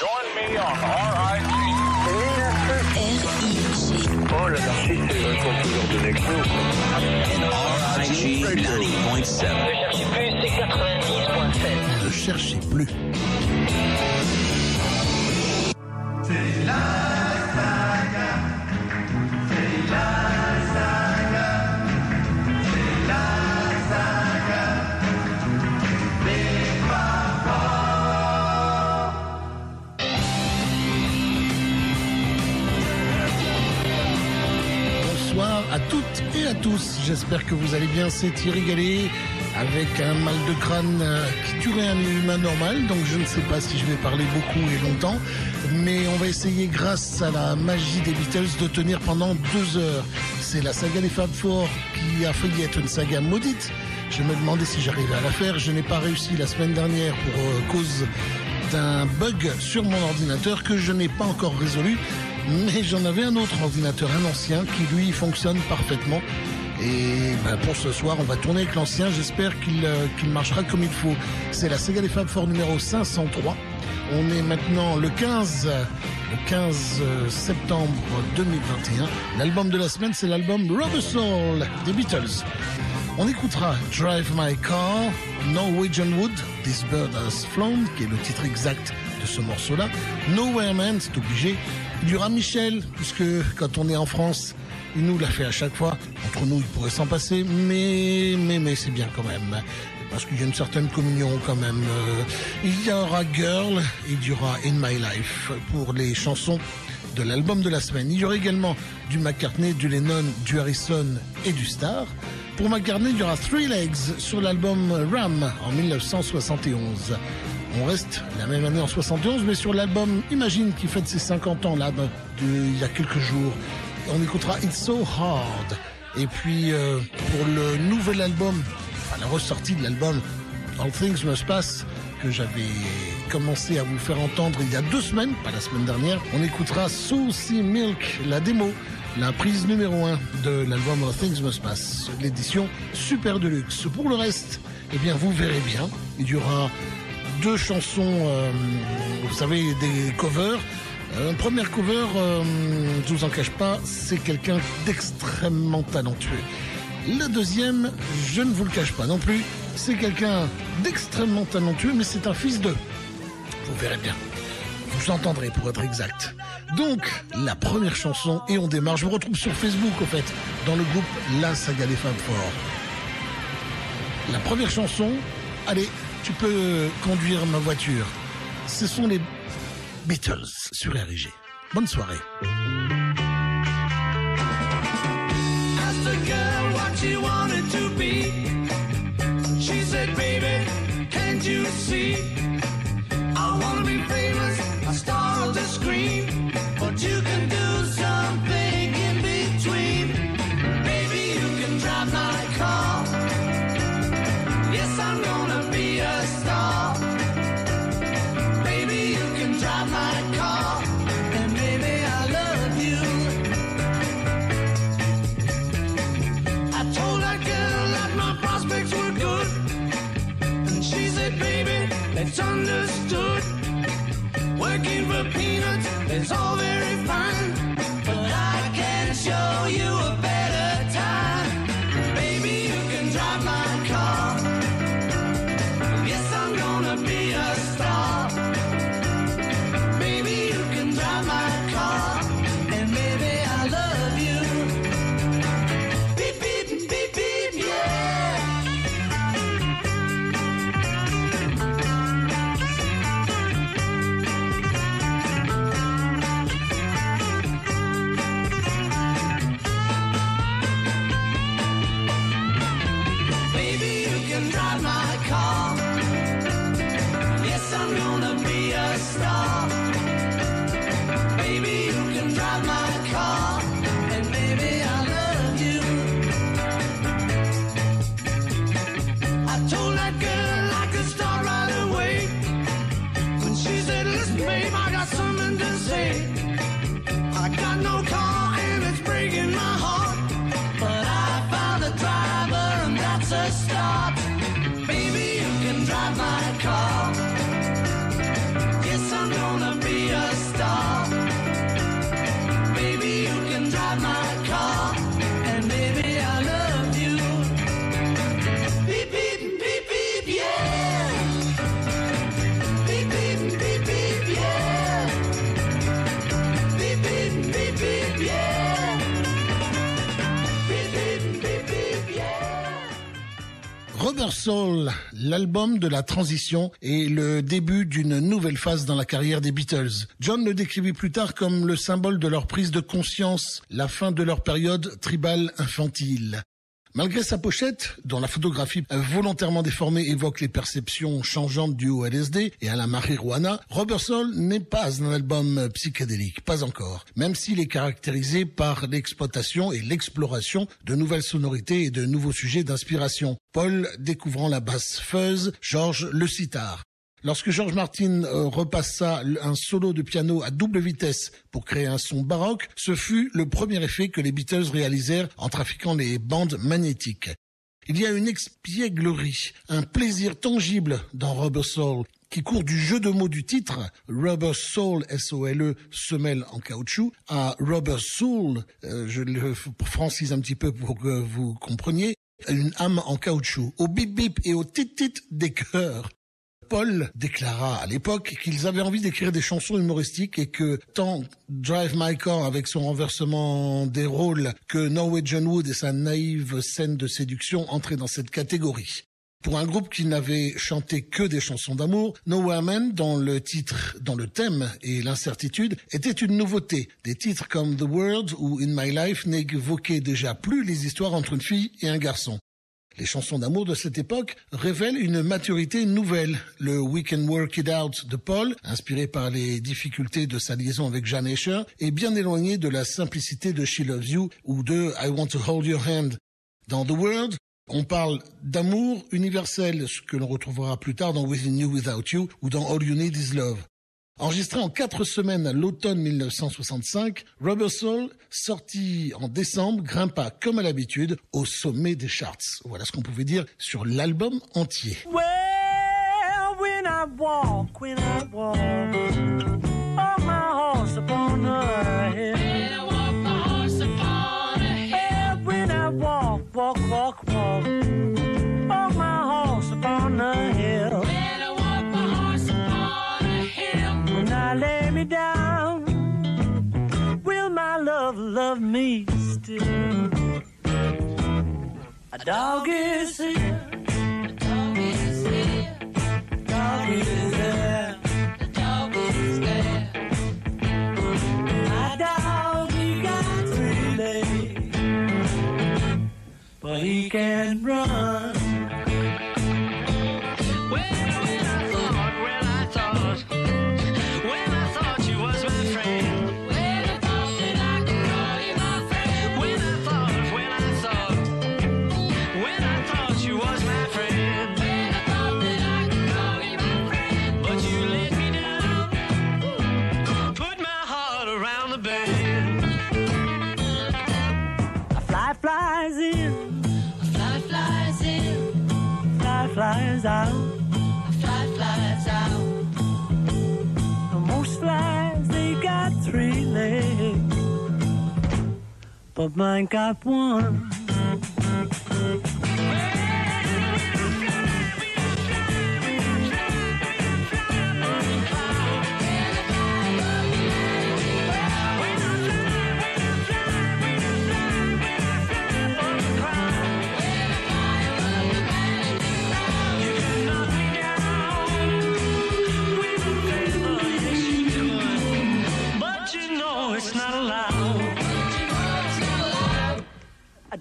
Join me on RIG. Oh, l'anarchie, c'est vachement toujours de Nexo. RIG 90.7. Ne cherchez plus. Bonsoir tous. J'espère que vous allez bien. C'est Thierry avec un mal de crâne euh, qui tuerait un humain normal. Donc je ne sais pas si je vais parler beaucoup et longtemps. Mais on va essayer grâce à la magie des Beatles de tenir pendant deux heures. C'est la saga des Fab Four qui a failli être une saga maudite. Je me demandais si j'arrivais à la faire. Je n'ai pas réussi la semaine dernière pour euh, cause d'un bug sur mon ordinateur que je n'ai pas encore résolu. Mais j'en avais un autre ordinateur, un ancien, qui lui fonctionne parfaitement. Et ben, pour ce soir, on va tourner avec l'ancien. J'espère qu'il euh, qu'il marchera comme il faut. C'est la Sega des Fab Four numéro 503. On est maintenant le 15, le 15 septembre 2021. L'album de la semaine, c'est l'album Rubber Soul des Beatles. On écoutera Drive My Car, Norwegian Wood, This Bird Has Flown, qui est le titre exact de ce morceau-là. Nowhere Man, c'est obligé. Il y aura Michel, puisque quand on est en France, il nous l'a fait à chaque fois. Entre nous, il pourrait s'en passer, mais, mais, mais c'est bien quand même. Parce qu'il y a une certaine communion quand même. Euh, il y aura Girl, il y aura In My Life pour les chansons de l'album de la semaine. Il y aura également du McCartney, du Lennon, du Harrison et du Star. Pour McCartney, il y aura Three Legs sur l'album Ram en 1971. On reste la même année en 71, mais sur l'album Imagine qui fête ses 50 ans là, de- il y a quelques jours. On écoutera It's So Hard. Et puis euh, pour le nouvel album, enfin la ressortie de l'album All Things Must Pass, que j'avais commencé à vous faire entendre il y a deux semaines, pas la semaine dernière, on écoutera Saucy Milk, la démo, la prise numéro 1 de l'album All Things Must Pass, l'édition Super Deluxe. Pour le reste, eh bien vous verrez bien, il y aura deux chansons, euh, vous savez, des covers. Euh, première cover, euh, je vous en cache pas, c'est quelqu'un d'extrêmement talentueux. La deuxième, je ne vous le cache pas non plus, c'est quelqu'un d'extrêmement talentueux, mais c'est un fils d'eux. Vous verrez bien. Vous entendrez pour être exact. Donc, la première chanson, et on démarre. Je vous retrouve sur Facebook, au fait, dans le groupe La Saga des Fab Four. La première chanson, allez, tu peux conduire ma voiture. Ce sont les Beatles sur. Bonne soirée. Working for peanuts is all very l'album de la transition et le début d'une nouvelle phase dans la carrière des Beatles. John le décrivit plus tard comme le symbole de leur prise de conscience, la fin de leur période tribale infantile. Malgré sa pochette, dont la photographie volontairement déformée évoque les perceptions changeantes du LSD et à la marijuana, Rubber Soul n'est pas un album psychédélique, pas encore, même s'il est caractérisé par l'exploitation et l'exploration de nouvelles sonorités et de nouveaux sujets d'inspiration. Paul découvrant la basse fuzz, George le sitar. Lorsque George Martin euh, repassa un solo de piano à double vitesse pour créer un son baroque, ce fut le premier effet que les Beatles réalisèrent en trafiquant les bandes magnétiques. Il y a une expièglerie, un plaisir tangible dans Rubber Soul qui court du jeu de mots du titre, Rubber Soul, S-O-L-E, semelle en caoutchouc, à Rubber Soul, euh, je le francise un petit peu pour que vous compreniez, une âme en caoutchouc, au bip bip et au tit tit des cœurs. Paul déclara à l'époque qu'ils avaient envie d'écrire des chansons humoristiques et que tant Drive My Car avec son renversement des rôles que Norwegian Wood et sa naïve scène de séduction entraient dans cette catégorie. Pour un groupe qui n'avait chanté que des chansons d'amour, Nowhere Man, dans le titre, dans le thème et l'incertitude, était une nouveauté. Des titres comme The World ou In My Life n'évoquaient déjà plus les histoires entre une fille et un garçon. Les chansons d'amour de cette époque révèlent une maturité nouvelle. Le We Can Work It Out de Paul, inspiré par les difficultés de sa liaison avec Jan Escher, est bien éloigné de la simplicité de She Loves You ou de I Want to Hold Your Hand. Dans The World, on parle d'amour universel, ce que l'on retrouvera plus tard dans Within You Without You ou dans All You Need Is Love. Enregistré en quatre semaines à l'automne 1965, Rubber Soul, sorti en décembre, grimpa comme à l'habitude au sommet des charts. Voilà ce qu'on pouvait dire sur l'album entier. Love me still? A dog is here. A dog is here. Dog is there. The dog is there. My dog, he got three but he can't run. But mine got one.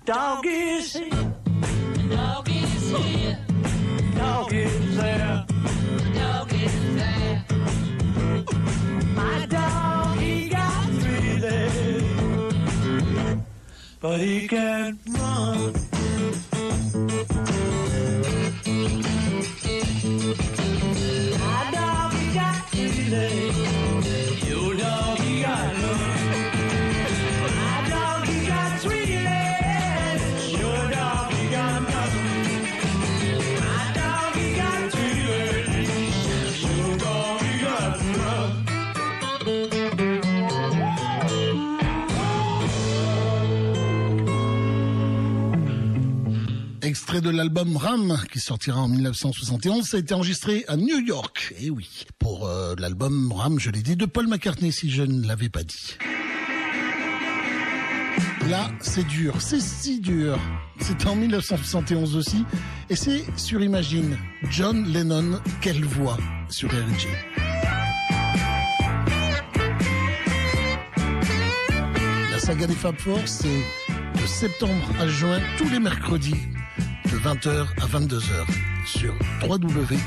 Dog is here. A dog is here. Dog is there. Dog is there. My dog, he got three legs, but he can't De l'album Ram qui sortira en 1971, ça a été enregistré à New York. Et oui, pour euh, l'album Ram, je l'ai dit, de Paul McCartney si je ne l'avais pas dit. Là, c'est dur, c'est si dur. C'est en 1971 aussi, et c'est sur Imagine, John Lennon, quelle voix sur RG. La saga des Fab Four, c'est de septembre à juin, tous les mercredis, de 20h à 22h, sur www.rgfm.fr.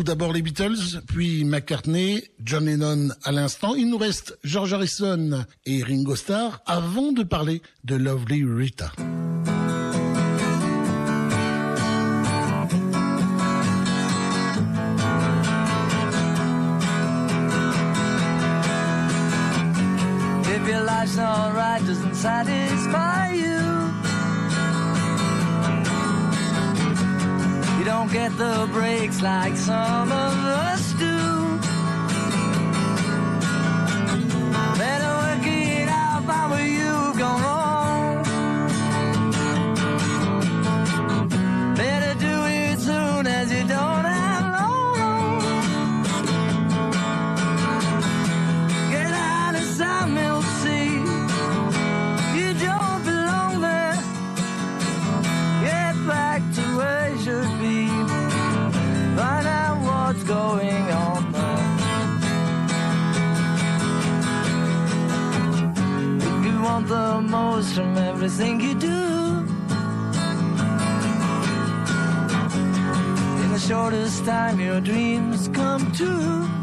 d'abord les Beatles, puis McCartney, John Lennon à l'instant. Il nous reste George Harrison et Ringo Starr avant de parler de Lovely Rita. Don't get the breaks like some of us do. From everything you do, in the shortest time your dreams come true.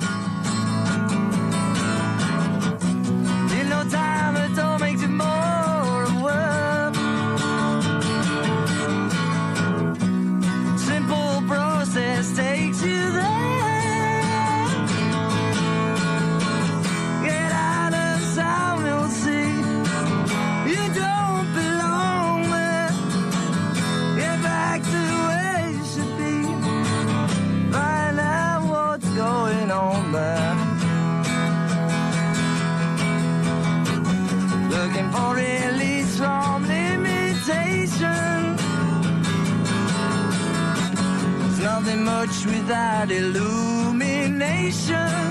Without illumination.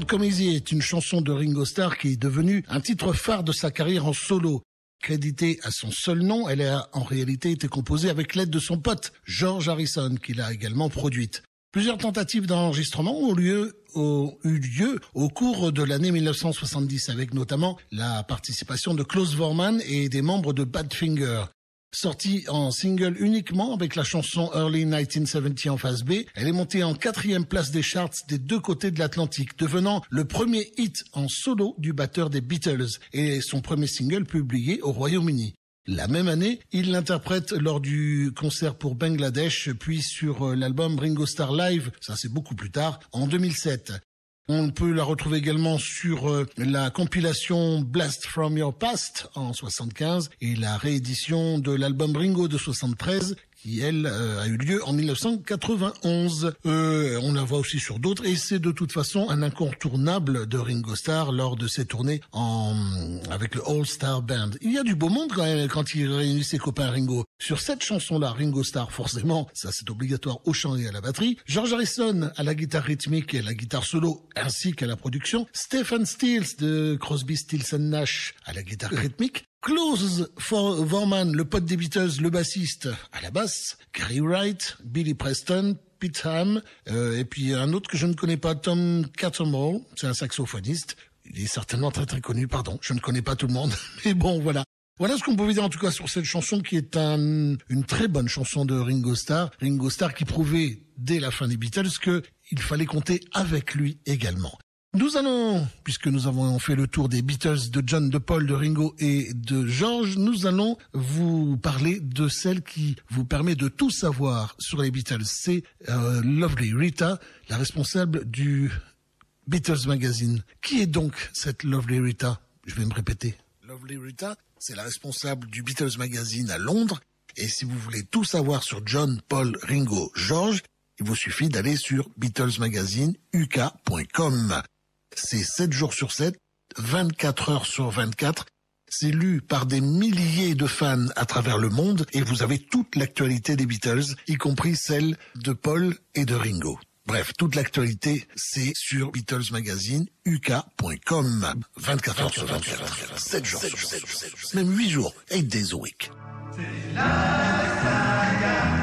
Come Easy est une chanson de Ringo Starr qui est devenue un titre phare de sa carrière en solo. Créditée à son seul nom, elle a en réalité été composée avec l'aide de son pote George Harrison, qui l'a également produite. Plusieurs tentatives d'enregistrement ont, ont eu lieu au cours de l'année 1970, avec notamment la participation de Klaus Vormann et des membres de Badfinger. Sortie en single uniquement avec la chanson Early 1970 en phase B, elle est montée en quatrième place des charts des deux côtés de l'Atlantique, devenant le premier hit en solo du batteur des Beatles et son premier single publié au Royaume-Uni. La même année, il l'interprète lors du concert pour Bangladesh, puis sur euh, l'album Ringo Starr Live, ça c'est beaucoup plus tard, en 2007. On peut la retrouver également sur euh, la compilation Blast from Your Past en 75 et la réédition de l'album Ringo de 73 qui elle euh, a eu lieu en 1991. Euh, on la voit aussi sur d'autres et c'est de toute façon un incontournable de Ringo Starr lors de ses tournées en avec le All Star Band. Il y a du beau monde quand, quand il réunit ses copains Ringo. Sur cette chanson-là, Ringo Starr forcément, ça c'est obligatoire au chant et à la batterie. George Harrison à la guitare rythmique et à la guitare solo ainsi qu'à la production. Stephen Stills de Crosby, Stills Nash à la guitare rythmique. Klaus Vorman, le pote des Beatles, le bassiste à la basse, Gary Wright, Billy Preston, Pete Ham, euh, et puis un autre que je ne connais pas, Tom Cattermole, c'est un saxophoniste. Il est certainement très très connu, pardon, je ne connais pas tout le monde, mais bon voilà. Voilà ce qu'on pouvait dire en tout cas sur cette chanson qui est un, une très bonne chanson de Ringo Starr. Ringo Starr qui prouvait dès la fin des Beatles qu'il fallait compter avec lui également. Nous allons, puisque nous avons fait le tour des Beatles, de John, de Paul, de Ringo et de George, nous allons vous parler de celle qui vous permet de tout savoir sur les Beatles. C'est euh, Lovely Rita, la responsable du Beatles Magazine. Qui est donc cette Lovely Rita? Je vais me répéter. Lovely Rita, c'est la responsable du Beatles Magazine à Londres. Et si vous voulez tout savoir sur John, Paul, Ringo, George, il vous suffit d'aller sur BeatlesMagazine.uk.com. C'est 7 jours sur 7, 24 heures sur 24. C'est lu par des milliers de fans à travers le monde et vous avez toute l'actualité des Beatles, y compris celle de Paul et de Ringo. Bref, toute l'actualité, c'est sur Beatles Magazine, uk.com. 24 heures sur 24, 7 jours sur 7, même 8 jours, 8 days a week. I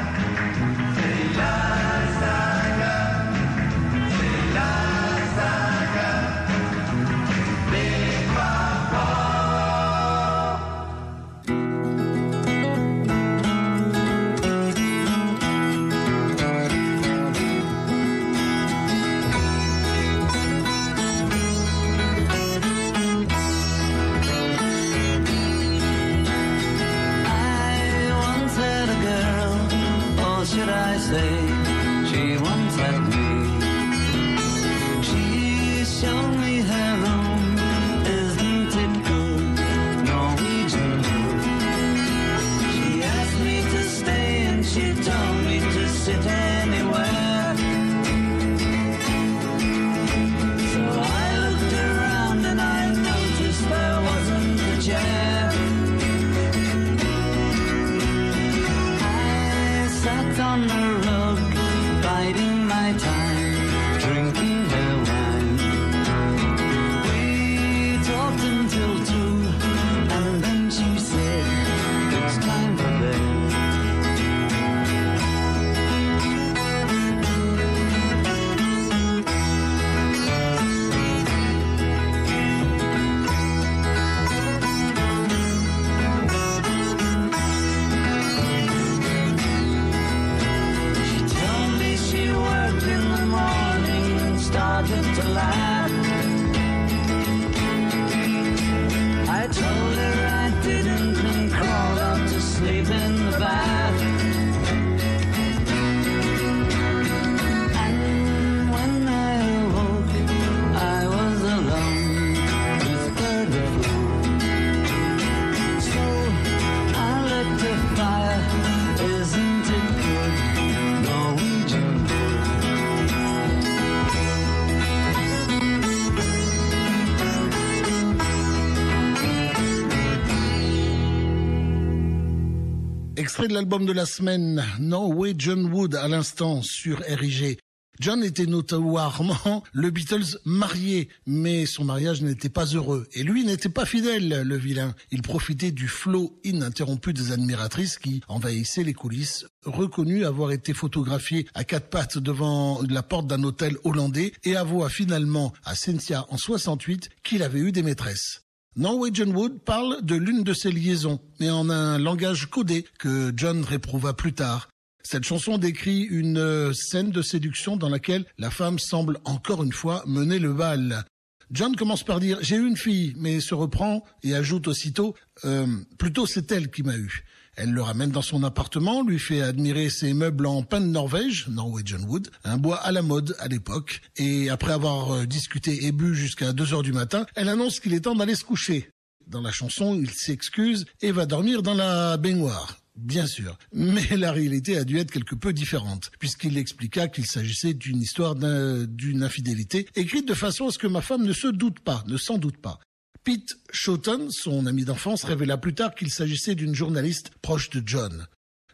l'album de la semaine, Norwegian Wood, à l'instant sur RIG. John était notoirement le Beatles marié, mais son mariage n'était pas heureux. Et lui n'était pas fidèle, le vilain. Il profitait du flot ininterrompu des admiratrices qui envahissaient les coulisses, reconnu avoir été photographié à quatre pattes devant la porte d'un hôtel hollandais et avoua finalement à Cynthia en 68 qu'il avait eu des maîtresses. Norwegian Wood parle de l'une de ses liaisons, mais en un langage codé que John réprouva plus tard. Cette chanson décrit une euh, scène de séduction dans laquelle la femme semble encore une fois mener le bal. John commence par dire j'ai eu une fille, mais se reprend et ajoute aussitôt euh, plutôt c'est elle qui m'a eu. Elle le ramène dans son appartement, lui fait admirer ses meubles en pin de Norvège, Norwegian Wood, un bois à la mode à l'époque, et après avoir euh, discuté et bu jusqu'à 2 heures du matin, elle annonce qu'il est temps d'aller se coucher. Dans la chanson, il s'excuse et va dormir dans la baignoire. Bien sûr. Mais la réalité a dû être quelque peu différente, puisqu'il expliqua qu'il s'agissait d'une histoire d'une infidélité, écrite de façon à ce que ma femme ne se doute pas, ne s'en doute pas. Pete Shotton, son ami d'enfance, révéla plus tard qu'il s'agissait d'une journaliste proche de John.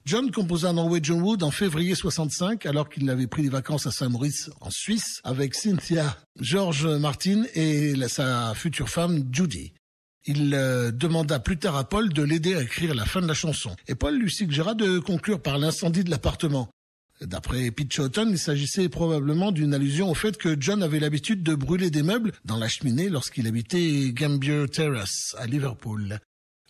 John composa Norwegian Wood en février 65 alors qu'il avait pris des vacances à Saint-Maurice en Suisse avec Cynthia, George Martin et sa future femme Judy. Il euh, demanda plus tard à Paul de l'aider à écrire la fin de la chanson. Et Paul lui suggéra de conclure par l'incendie de l'appartement. D'après Pete Shotton, il s'agissait probablement d'une allusion au fait que John avait l'habitude de brûler des meubles dans la cheminée lorsqu'il habitait Gambier Terrace à Liverpool.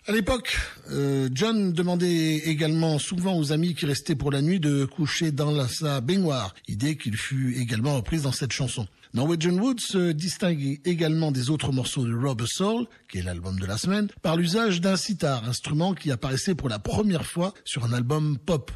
À l'époque, euh, John demandait également souvent aux amis qui restaient pour la nuit de coucher dans la, sa baignoire, idée qu'il fut également reprise dans cette chanson. Norwegian Wood se distingue également des autres morceaux de Robert Soul, qui est l'album de la semaine, par l'usage d'un sitar, instrument qui apparaissait pour la première fois sur un album pop.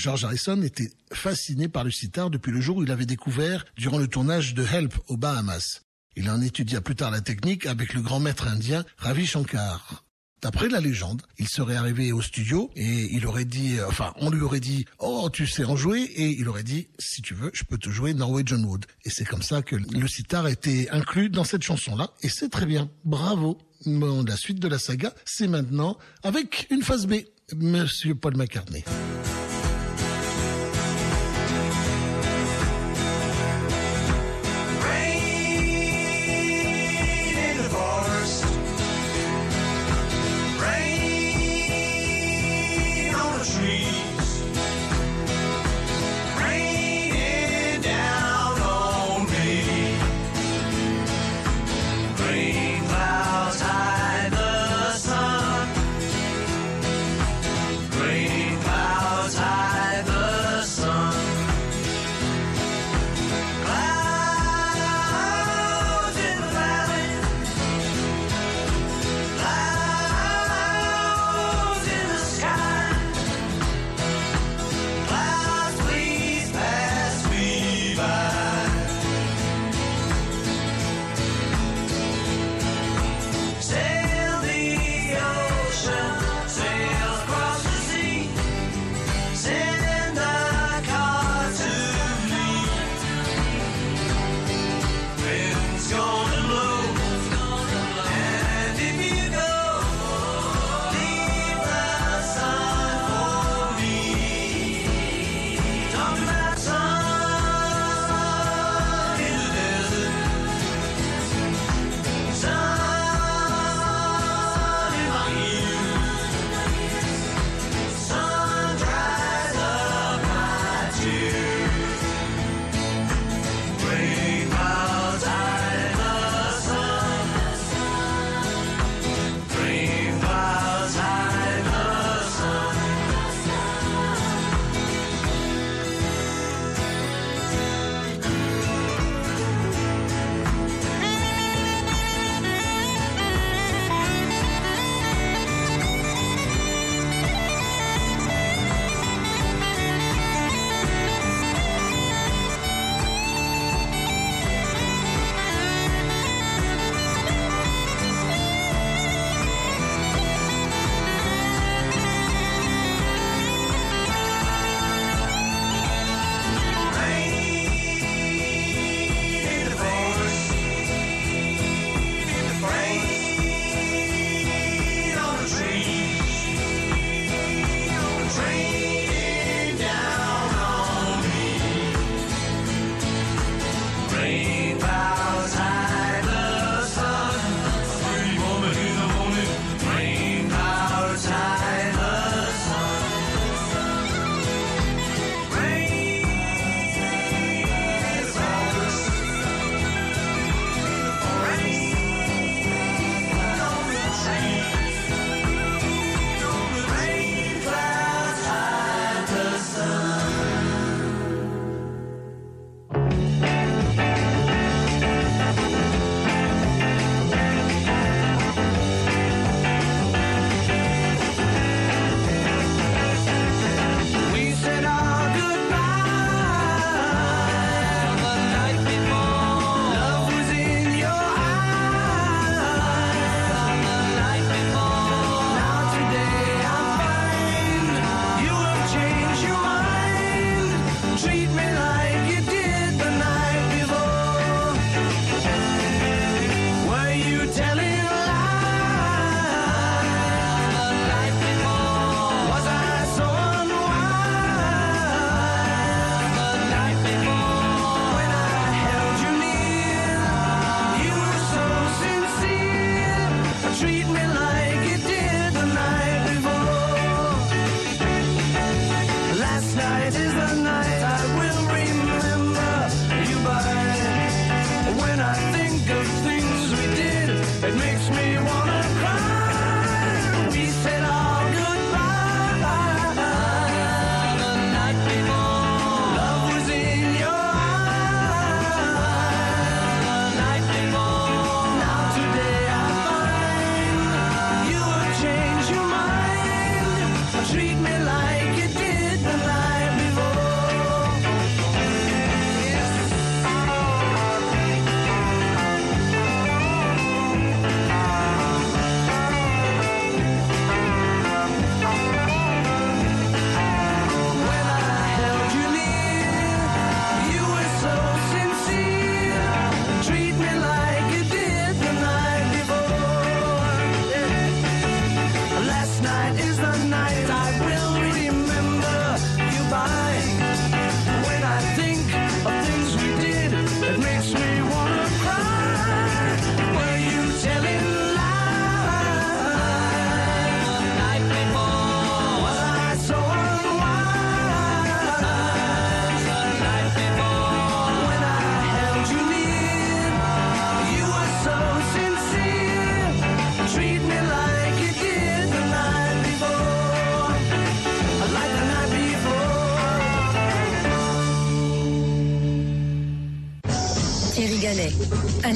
George Harrison était fasciné par le sitar depuis le jour où il avait découvert durant le tournage de Help aux Bahamas. Il en étudia plus tard la technique avec le grand maître indien Ravi Shankar. D'après la légende, il serait arrivé au studio et il aurait dit, enfin, on lui aurait dit, oh, tu sais en jouer, et il aurait dit, si tu veux, je peux te jouer Norwegian Wood. Et c'est comme ça que le sitar été inclus dans cette chanson-là, et c'est très bien. Bravo. Bon, la suite de la saga, c'est maintenant avec une phase B, Monsieur Paul McCartney.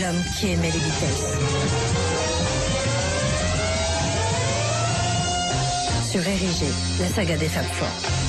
l'homme qui aimait les vitesses. Sur Érigé, la saga des femmes fortes.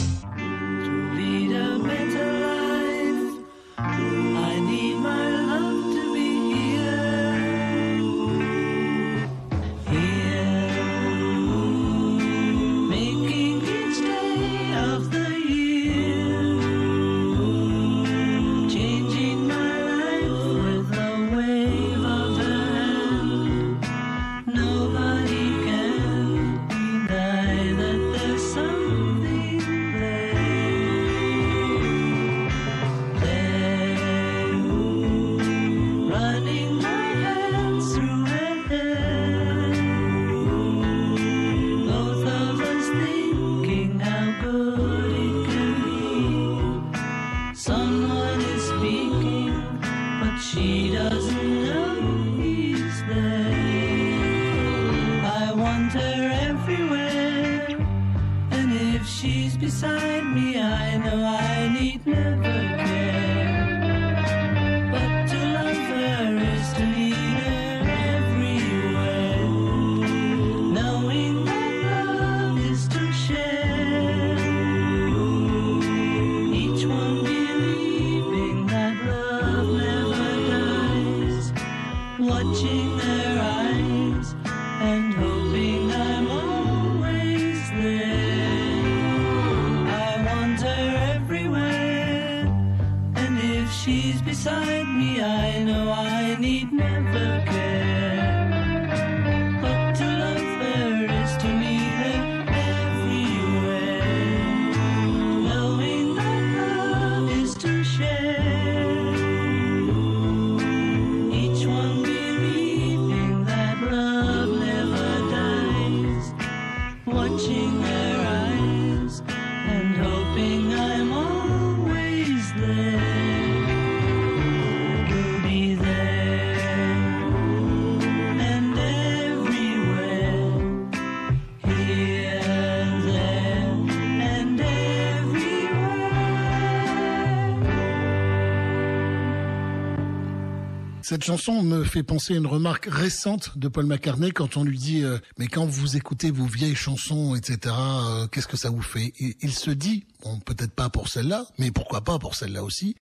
Cette chanson me fait penser à une remarque récente de Paul McCartney quand on lui dit euh, mais quand vous écoutez vos vieilles chansons etc euh, qu'est-ce que ça vous fait? Il se dit bon peut-être pas pour celle-là mais pourquoi pas pour celle-là aussi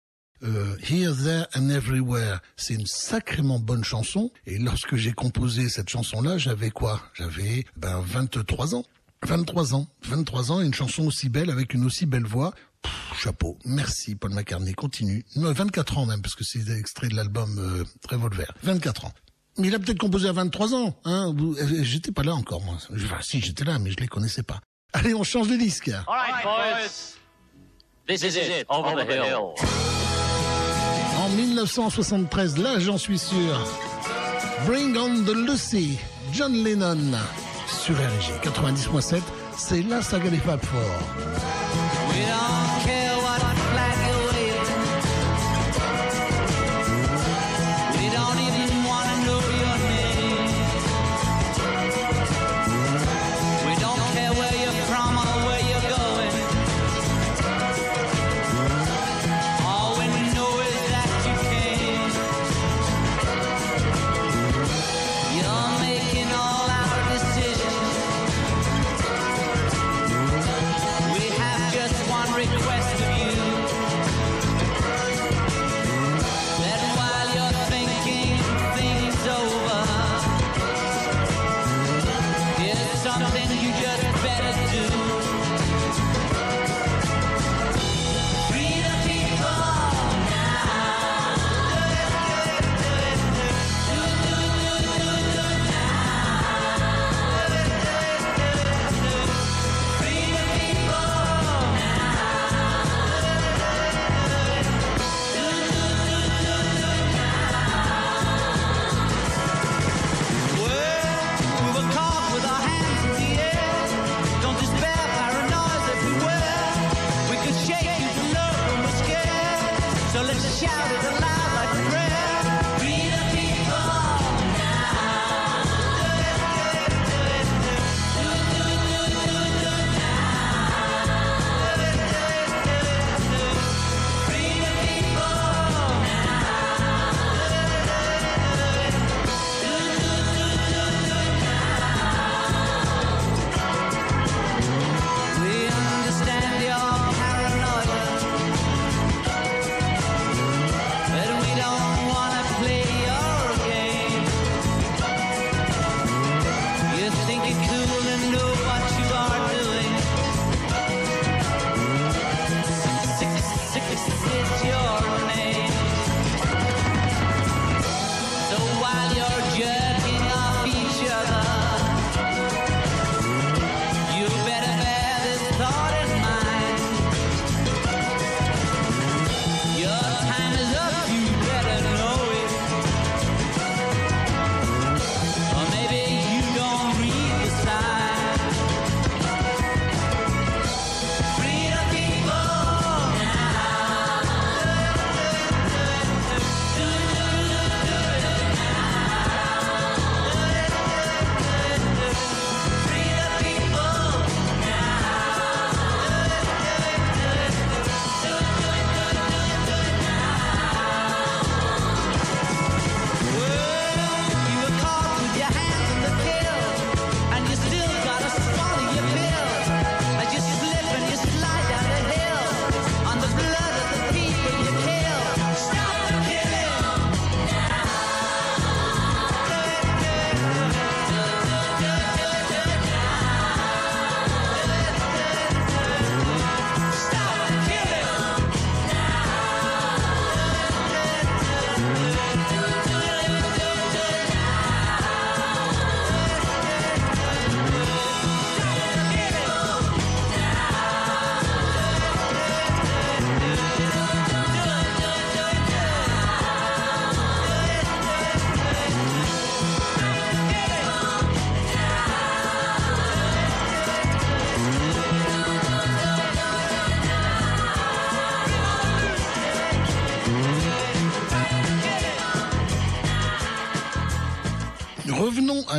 euh, Here, There and Everywhere. C'est une sacrément bonne chanson. Et lorsque j'ai composé cette chanson-là, j'avais quoi? J'avais ben, 23 ans. 23 ans, 23 ans, une chanson aussi belle avec une aussi belle voix. Pff, chapeau. Merci Paul McCartney. Continue. Non, 24 ans même, parce que c'est extrait de l'album euh, Revolver. 24 ans. Mais il a peut-être composé à 23 ans. Hein euh, j'étais pas là encore, moi. Enfin, si, j'étais là, mais je les connaissais pas. Allez, on change de disque. All right, boys. This is it. Over the hill. En 1973, là j'en suis sûr. Bring on the Lucy, John Lennon. Sur RG 90.7, c'est la saga des Fab Four. We don't care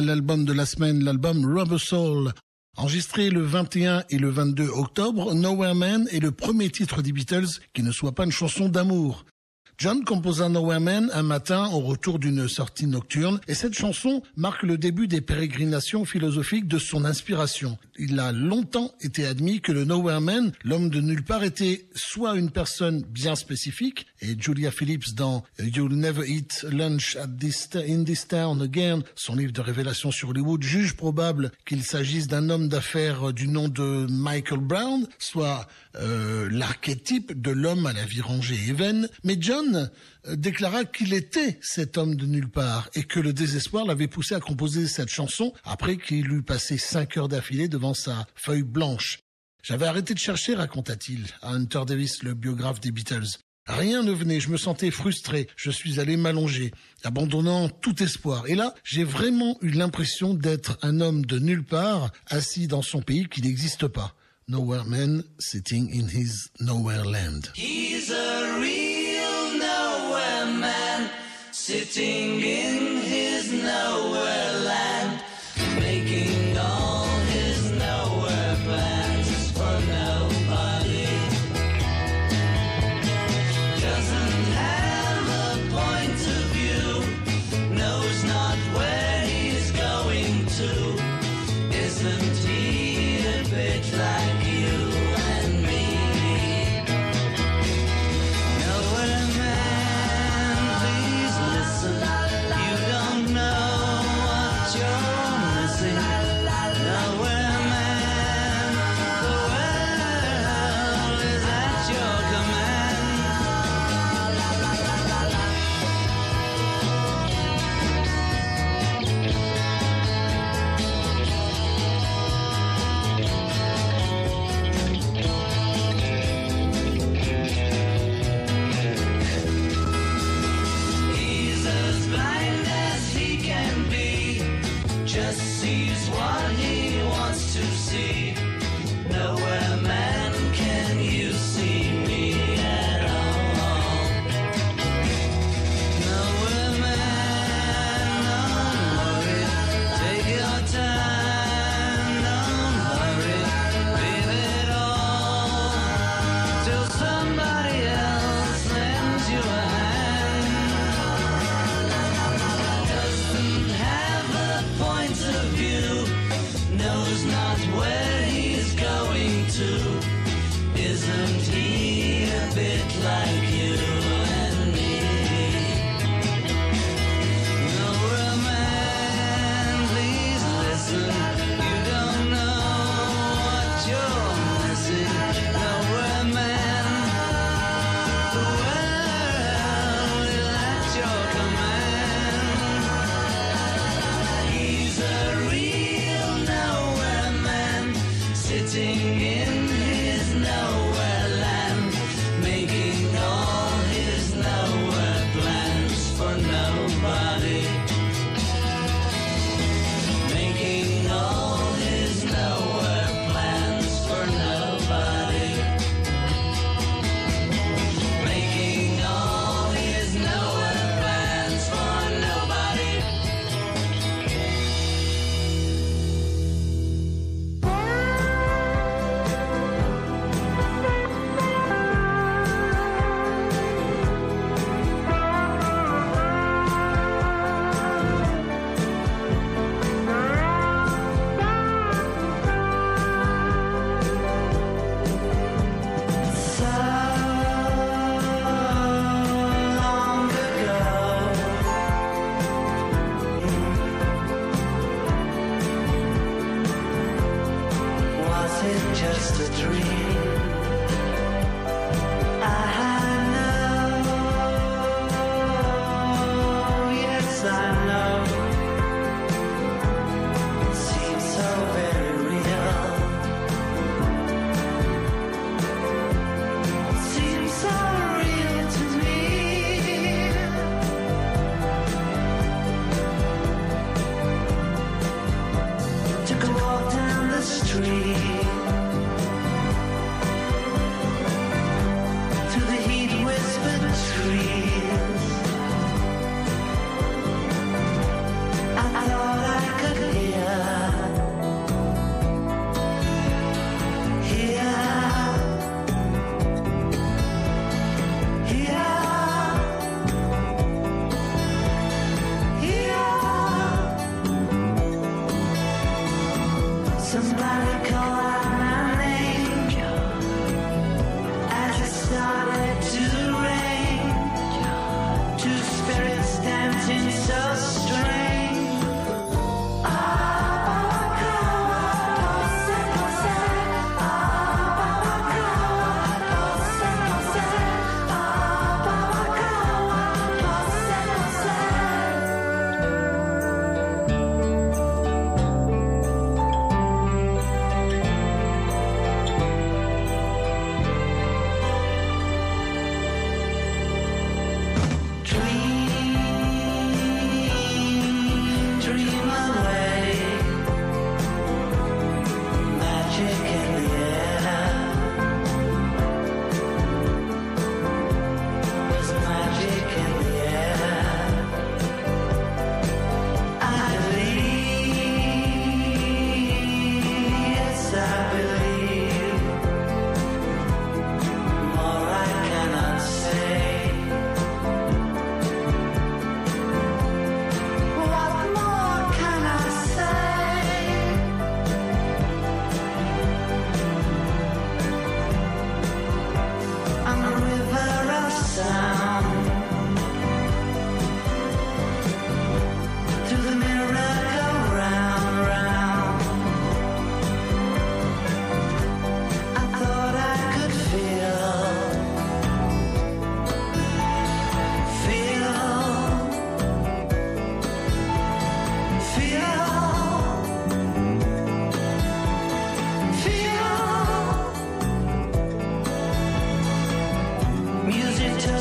l'album de la semaine, l'album Rubber Soul. Enregistré le 21 et le 22 octobre, Nowhere Man est le premier titre des Beatles qui ne soit pas une chanson d'amour. John composa Nowhere Man un matin au retour d'une sortie nocturne et cette chanson marque le début des pérégrinations philosophiques de son inspiration. Il a longtemps été admis que le Nowhere Man, l'homme de nulle part, était soit une personne bien spécifique et Julia Phillips dans You'll Never Eat Lunch at this in this Town Again, son livre de révélation sur Hollywood, juge probable qu'il s'agisse d'un homme d'affaires du nom de Michael Brown, soit euh, l'archétype de l'homme à la vie rangée et vaine. Mais John euh, déclara qu'il était cet homme de nulle part et que le désespoir l'avait poussé à composer cette chanson après qu'il eut passé cinq heures d'affilée devant sa feuille blanche. J'avais arrêté de chercher, raconta-t-il à Hunter Davis, le biographe des Beatles. Rien ne venait, je me sentais frustré, je suis allé m'allonger, abandonnant tout espoir. Et là, j'ai vraiment eu l'impression d'être un homme de nulle part, assis dans son pays qui n'existe pas. Nowhere man sitting in his nowhere land. He's a real sitting in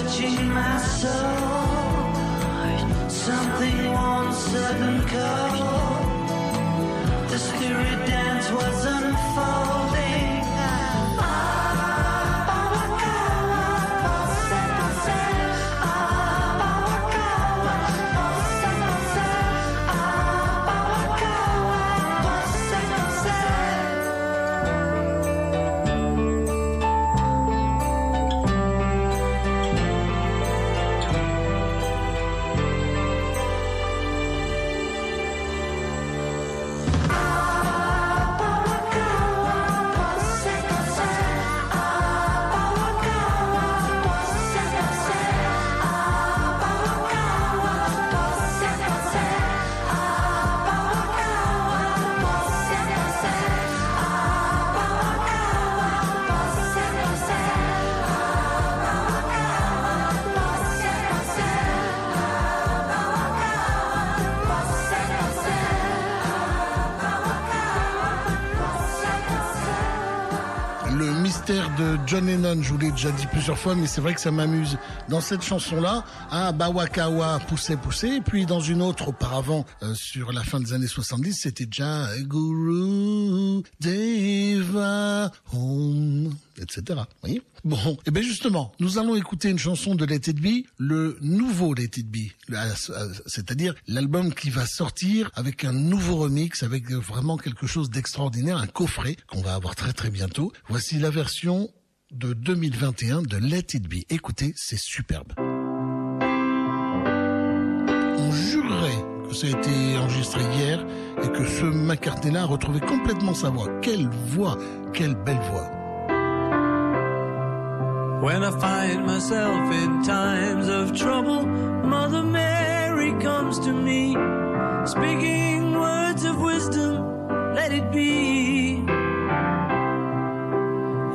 touching my soul. Something warm, sudden cold. The spirit dance was unfolding. John Lennon, je vous l'ai déjà dit plusieurs fois, mais c'est vrai que ça m'amuse. Dans cette chanson-là, ah, Bawakawa, poussé, poussé, et puis dans une autre auparavant, euh, sur la fin des années 70, c'était déjà Guru Deva Home, etc. Voyez? Bon, et bien justement, nous allons écouter une chanson de Let It Be, le nouveau Let It Be, c'est-à-dire l'album qui va sortir avec un nouveau remix, avec euh, vraiment quelque chose d'extraordinaire, un coffret qu'on va avoir très très bientôt. Voici la version de 2021 de Let It Be. Écoutez, c'est superbe. On jurerait que ça a été enregistré hier et que ce McCartney-là a retrouvé complètement sa voix. Quelle voix, quelle belle voix. When I find myself in times of trouble, Mother Mary comes to me, speaking words of wisdom, let it be.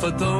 For though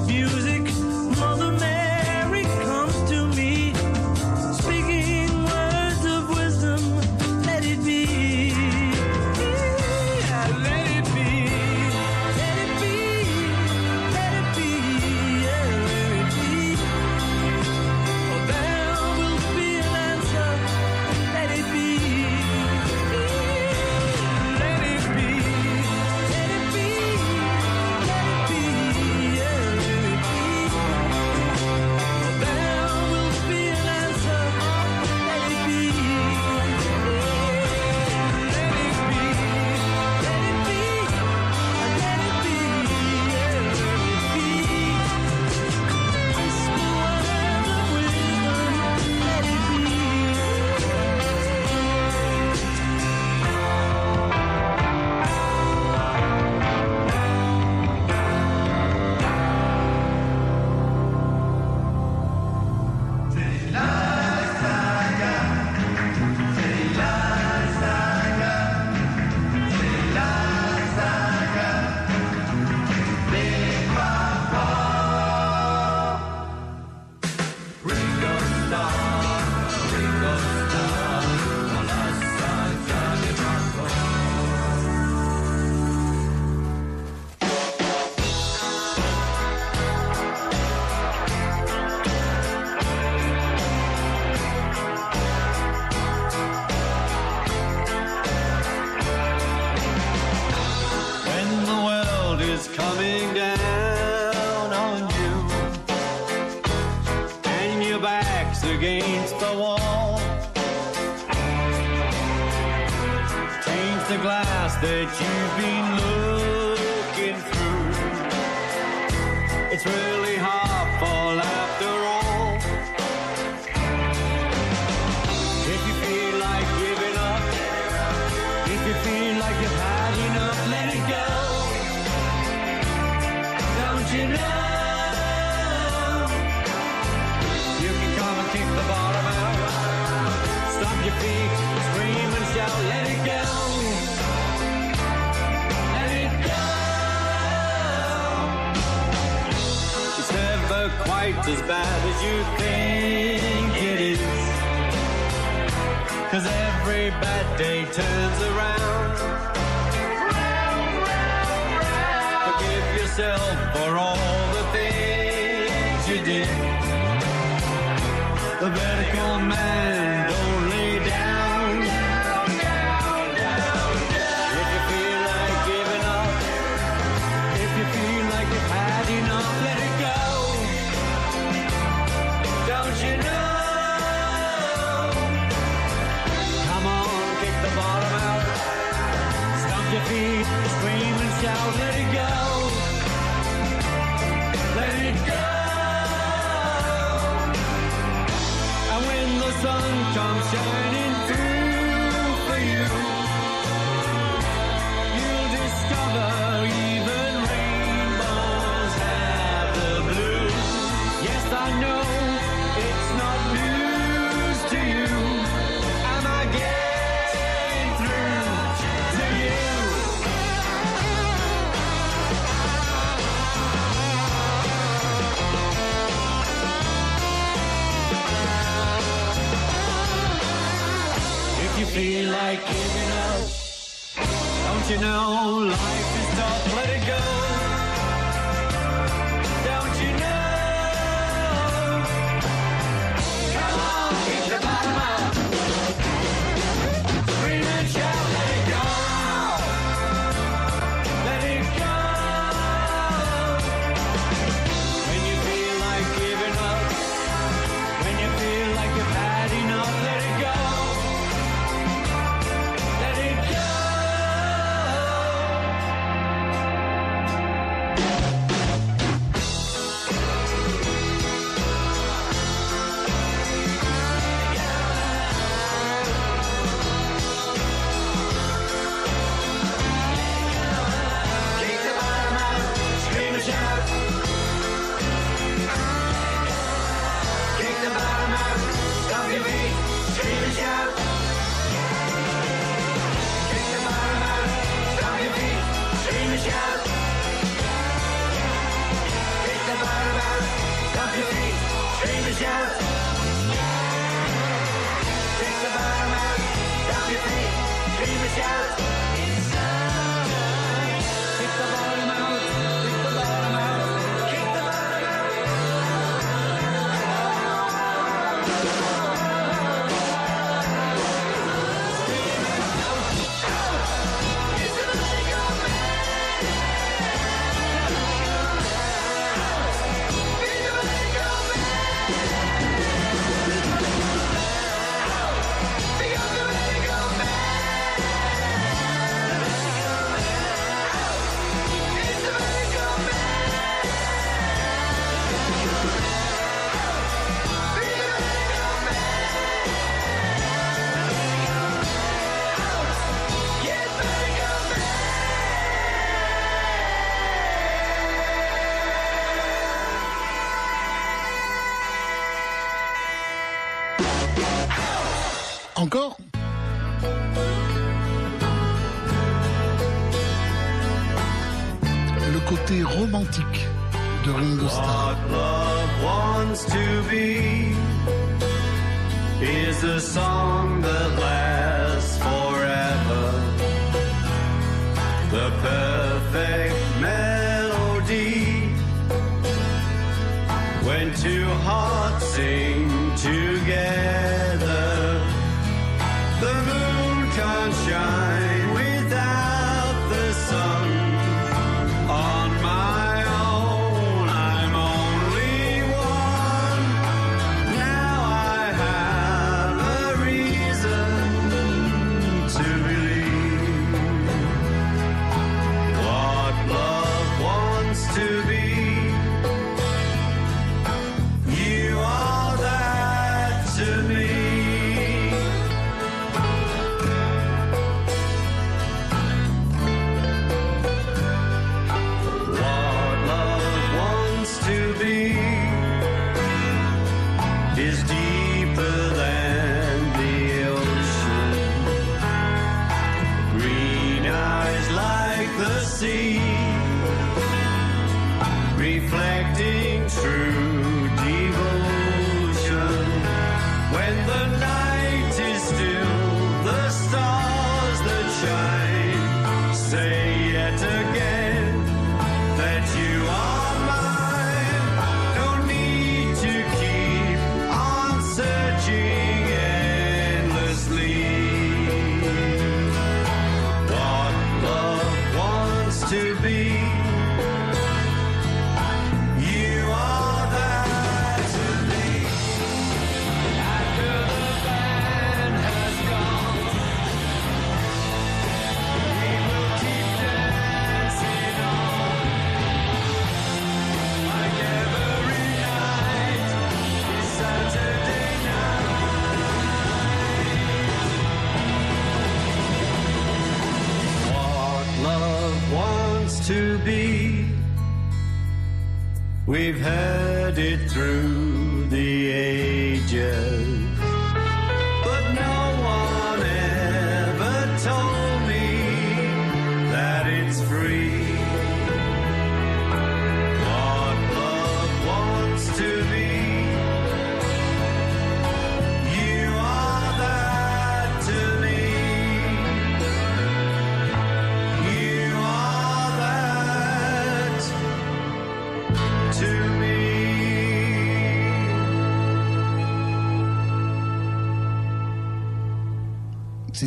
long.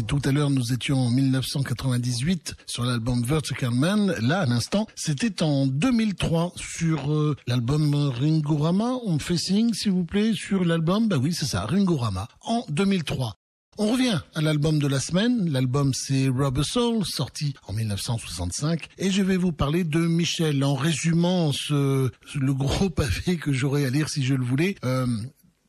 Tout à l'heure, nous étions en 1998 sur l'album Vertical Man. Là, à l'instant, c'était en 2003 sur euh, l'album Ringorama. On fait signe, s'il vous plaît, sur l'album. Bah oui, c'est ça, Ringorama, en 2003. On revient à l'album de la semaine. L'album c'est Rubber Soul, sorti en 1965. Et je vais vous parler de Michel en résumant ce, le gros pavé que j'aurais à lire si je le voulais. Euh,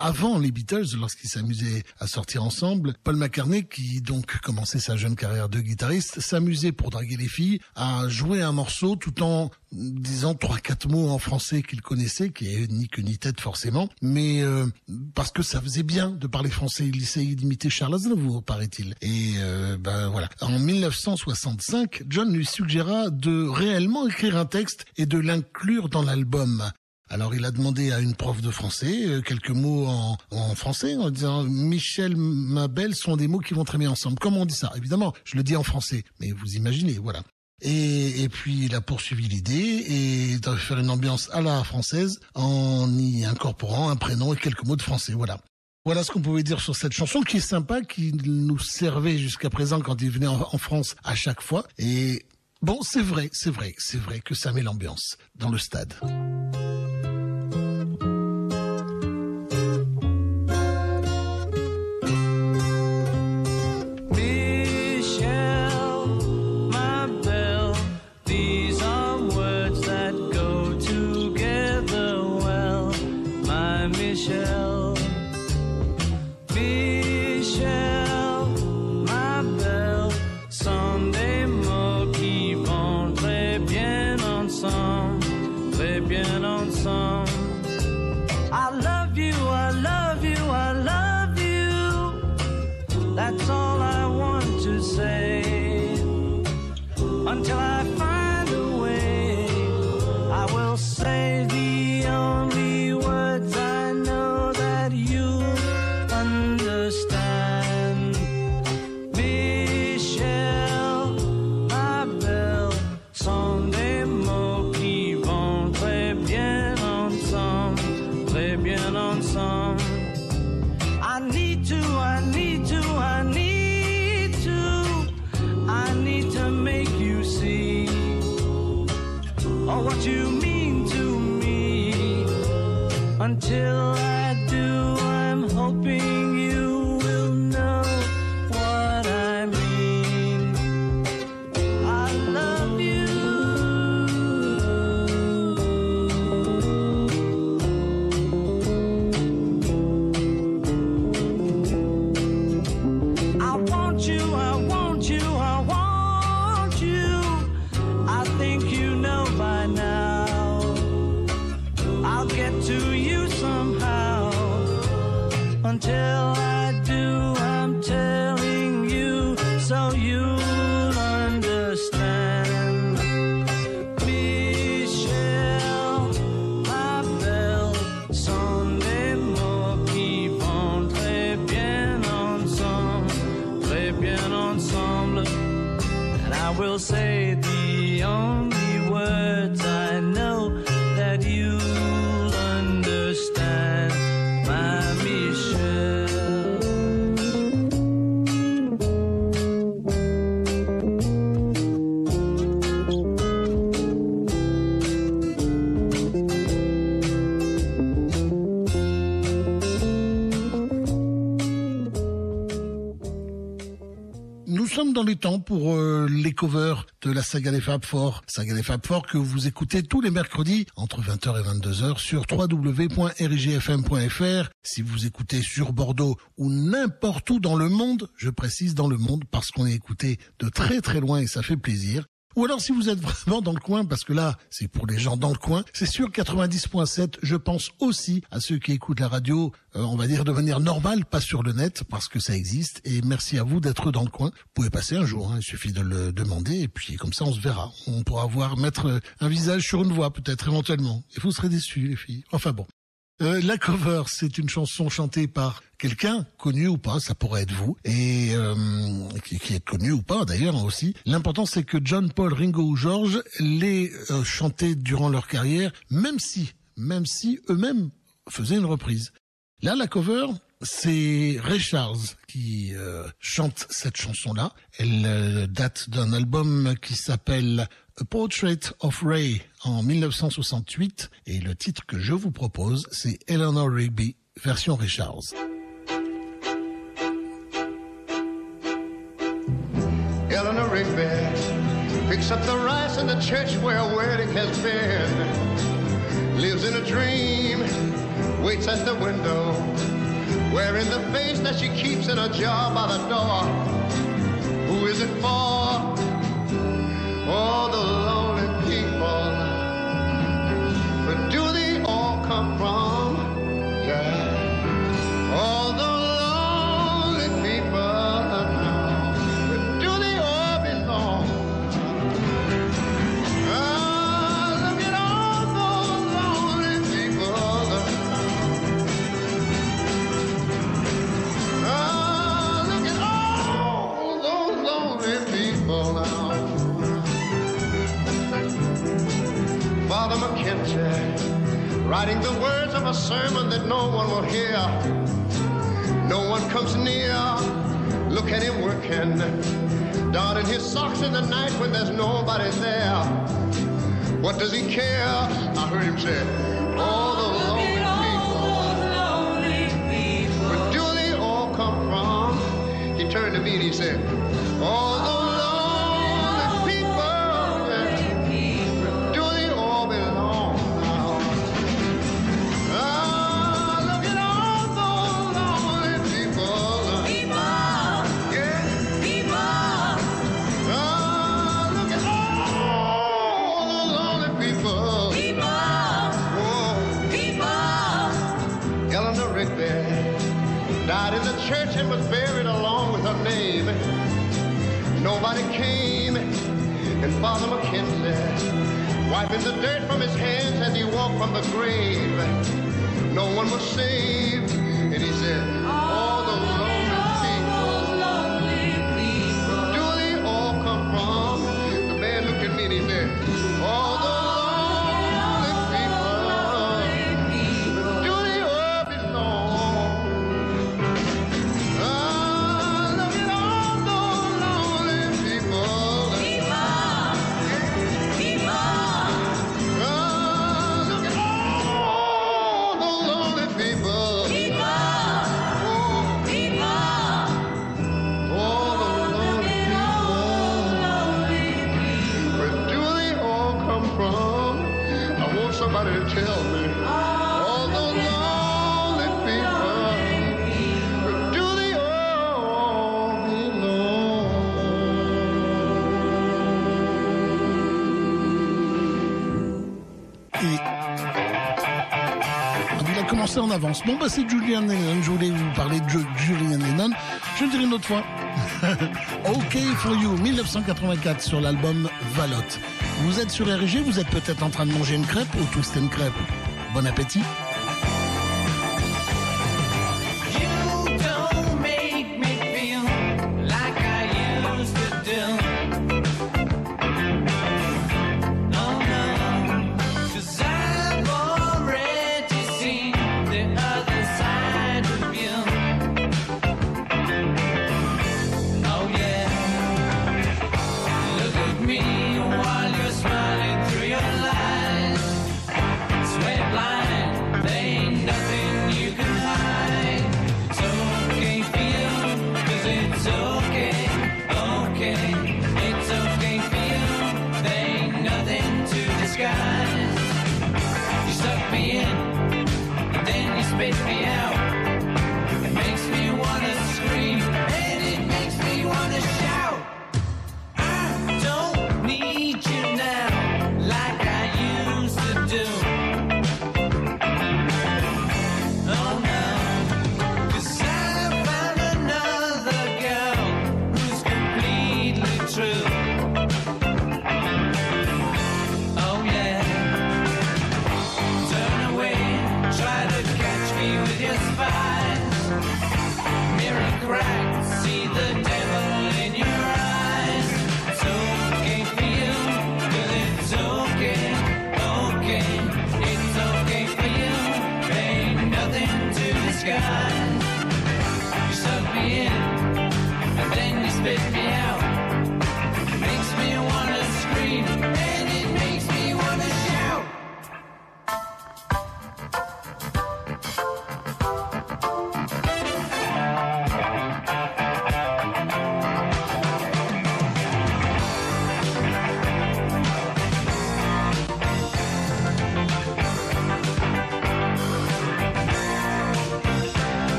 avant les Beatles, lorsqu'ils s'amusaient à sortir ensemble, Paul McCartney, qui donc commençait sa jeune carrière de guitariste, s'amusait pour draguer les filles à jouer un morceau tout en disant trois quatre mots en français qu'il connaissait, qui est ni queue ni tête forcément, mais euh, parce que ça faisait bien de parler français. Il essayait d'imiter Charles Aznavour, paraît-il. Et euh, ben voilà. En 1965, John lui suggéra de réellement écrire un texte et de l'inclure dans l'album. Alors il a demandé à une prof de français euh, quelques mots en, en, français en disant Michel, ma belle sont des mots qui vont très bien ensemble. Comment on dit ça? Évidemment, je le dis en français, mais vous imaginez, voilà. Et, et puis il a poursuivi l'idée et de faire une ambiance à la française en y incorporant un prénom et quelques mots de français, voilà. Voilà ce qu'on pouvait dire sur cette chanson qui est sympa, qui nous servait jusqu'à présent quand il venait en, en France à chaque fois. Et bon, c'est vrai, c'est vrai, c'est vrai que ça met l'ambiance dans le stade. Temps pour euh, les covers de la saga des Fab Four. Saga des Fab Four que vous écoutez tous les mercredis entre 20h et 22h sur www.rigfm.fr. Si vous écoutez sur Bordeaux ou n'importe où dans le monde, je précise dans le monde parce qu'on est écouté de très très loin et ça fait plaisir. Ou alors si vous êtes vraiment dans le coin, parce que là, c'est pour les gens dans le coin, c'est sur 90.7, je pense aussi à ceux qui écoutent la radio, euh, on va dire de manière normale, pas sur le net, parce que ça existe, et merci à vous d'être dans le coin. Vous pouvez passer un jour, hein, il suffit de le demander, et puis comme ça on se verra. On pourra voir mettre euh, un visage sur une voix, peut-être éventuellement. Et vous serez déçus, les filles. Enfin bon. Euh, la cover, c'est une chanson chantée par quelqu'un, connu ou pas, ça pourrait être vous, et euh, qui, qui est connu ou pas d'ailleurs aussi. L'important c'est que John, Paul, Ringo ou George l'aient euh, durant leur carrière, même si, même si eux-mêmes faisaient une reprise. Là, la cover, c'est Ray Charles qui euh, chante cette chanson-là. Elle euh, date d'un album qui s'appelle A Portrait of Ray en 1968 et le titre que je vous propose, c'est Eleanor Rigby, version Ray Charles. Eleanor Rigby picks up the rice in the church where a wedding has been. Lives in a dream, waits at the window, wearing the face that she keeps in a jar by the door. Who is it for? Oh, the lonely Father McKenzie, writing the words of a sermon that no one will hear. No one comes near. Look at him working, donning his socks in the night when there's nobody there. What does he care? I heard him say, all the lonely people. Where do they all come from? He turned to me and he said, all nobody came. And Father McKenzie, wiping the dirt from his hands as he walked from the grave. No one was saved. And he said, c'est en avance. Bon, bah, c'est Julian Lennon. Je voulais vous parler de Julian Lennon. Je le dirai une autre fois. OK for You, 1984, sur l'album Valotte. Vous êtes sur RG, vous êtes peut-être en train de manger une crêpe ou toast une crêpe. Bon appétit.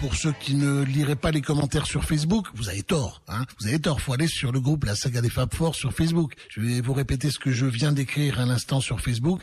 pour ceux qui ne liraient pas les commentaires sur Facebook, vous avez tort. Hein. Vous avez tort, faut aller sur le groupe La Saga des Fab Four sur Facebook. Je vais vous répéter ce que je viens d'écrire à l'instant sur Facebook.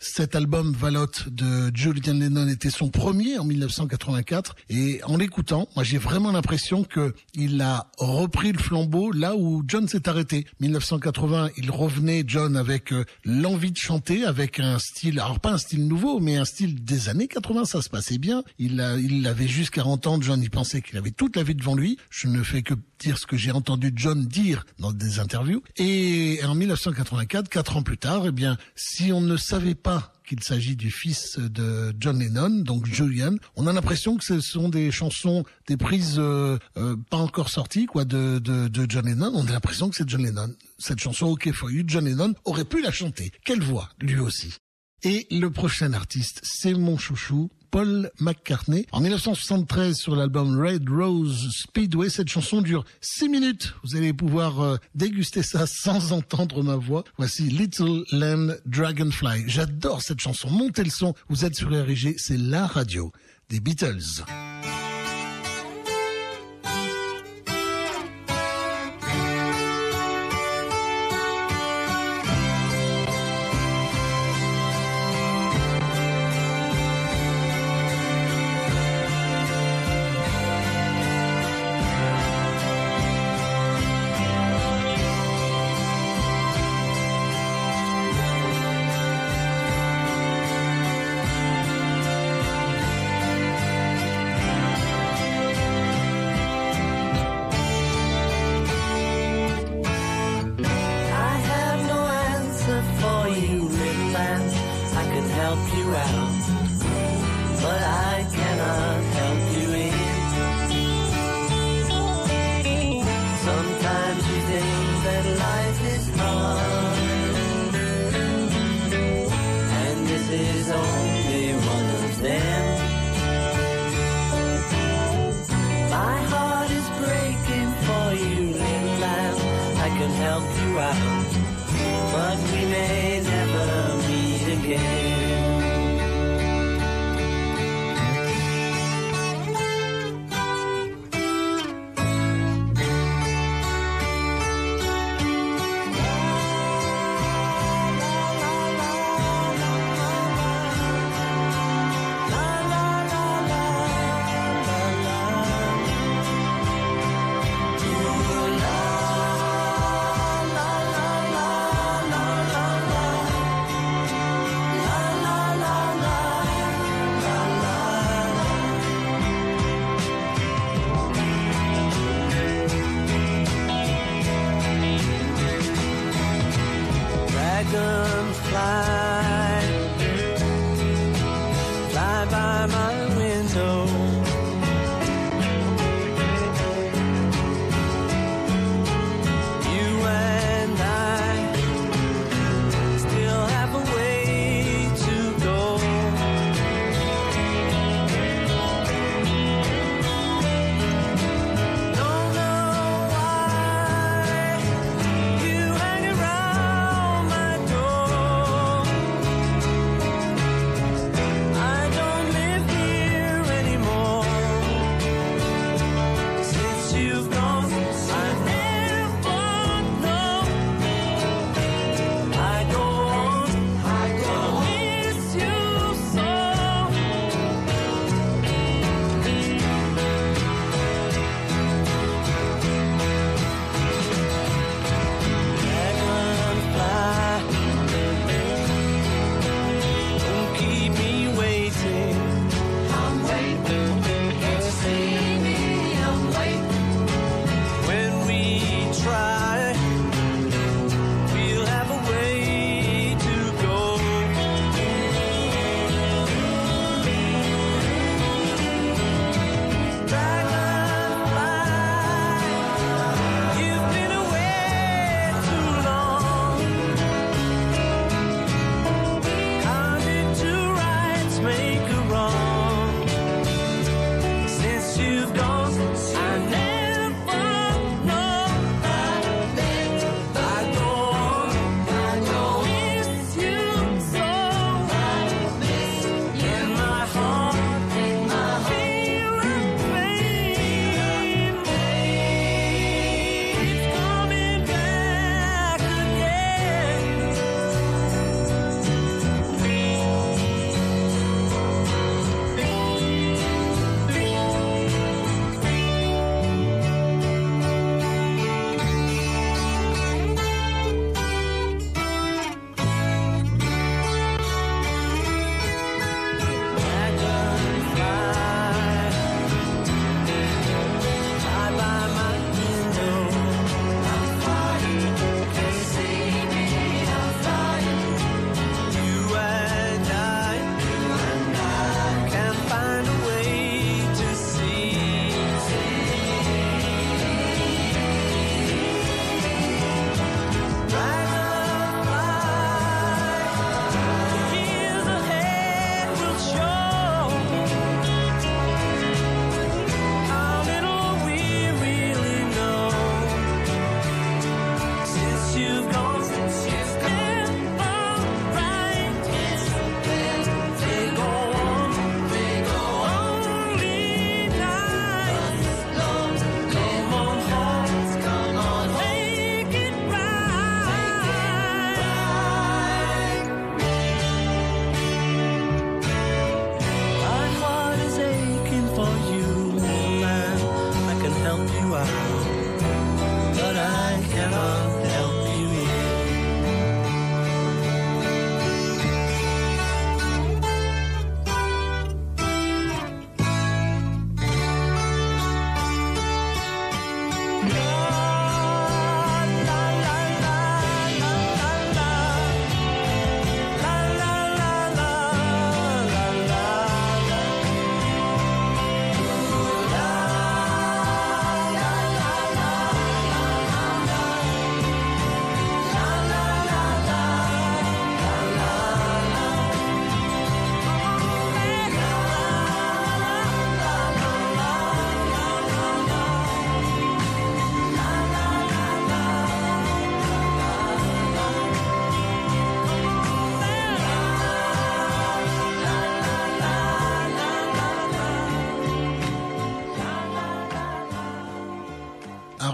Cet album Valotte de Julian Lennon était son premier en 1984 et en l'écoutant, moi j'ai vraiment l'impression que il a repris le flambeau là où John s'est arrêté. 1980, il revenait John avec euh, l'envie de chanter, avec un style, alors pas un style nouveau, mais un style des années 80, ça se passait bien. Il, a, il avait juste 40 ans, John, il pensait qu'il avait toute la vie devant lui. Je ne fais que dire ce que j'ai entendu John dire dans des interviews. Et en 1984, quatre ans plus tard, eh bien, si on ne savait pas qu'il s'agit du fils de John Lennon, donc Julian. On a l'impression que ce sont des chansons, des prises euh, euh, pas encore sorties, quoi, de, de, John Lennon. On a l'impression que c'est John Lennon. Cette chanson OK for You, John Lennon aurait pu la chanter. Quelle voix, lui aussi. Et le prochain artiste, c'est mon chouchou, Paul McCartney. En 1973, sur l'album Red Rose Speedway, cette chanson dure 6 minutes. Vous allez pouvoir euh, déguster ça sans entendre ma voix. Voici Little Lamb Dragonfly. J'adore cette chanson. Montez le son. Vous êtes sur RG, c'est la radio des Beatles.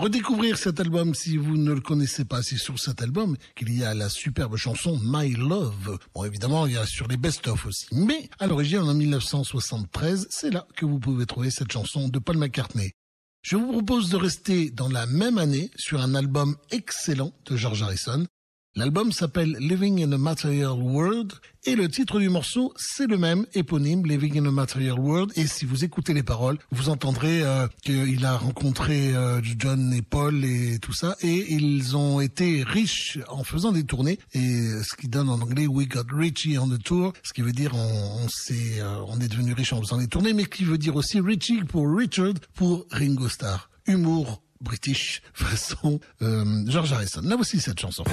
Redécouvrir cet album si vous ne le connaissez pas. C'est sur cet album qu'il y a la superbe chanson My Love. Bon, évidemment, il y a sur les best-of aussi. Mais à l'origine, en 1973, c'est là que vous pouvez trouver cette chanson de Paul McCartney. Je vous propose de rester dans la même année sur un album excellent de George Harrison. L'album s'appelle Living in a Material World et le titre du morceau c'est le même, éponyme, Living in a Material World. Et si vous écoutez les paroles, vous entendrez euh, qu'il a rencontré euh, John et Paul et tout ça et ils ont été riches en faisant des tournées et ce qui donne en anglais We got richie on the tour, ce qui veut dire on, on, s'est, euh, on est devenu riche en faisant des tournées, mais qui veut dire aussi Richie pour Richard pour Ringo Starr. Humour british façon euh, George Harrison. Là voici cette chanson.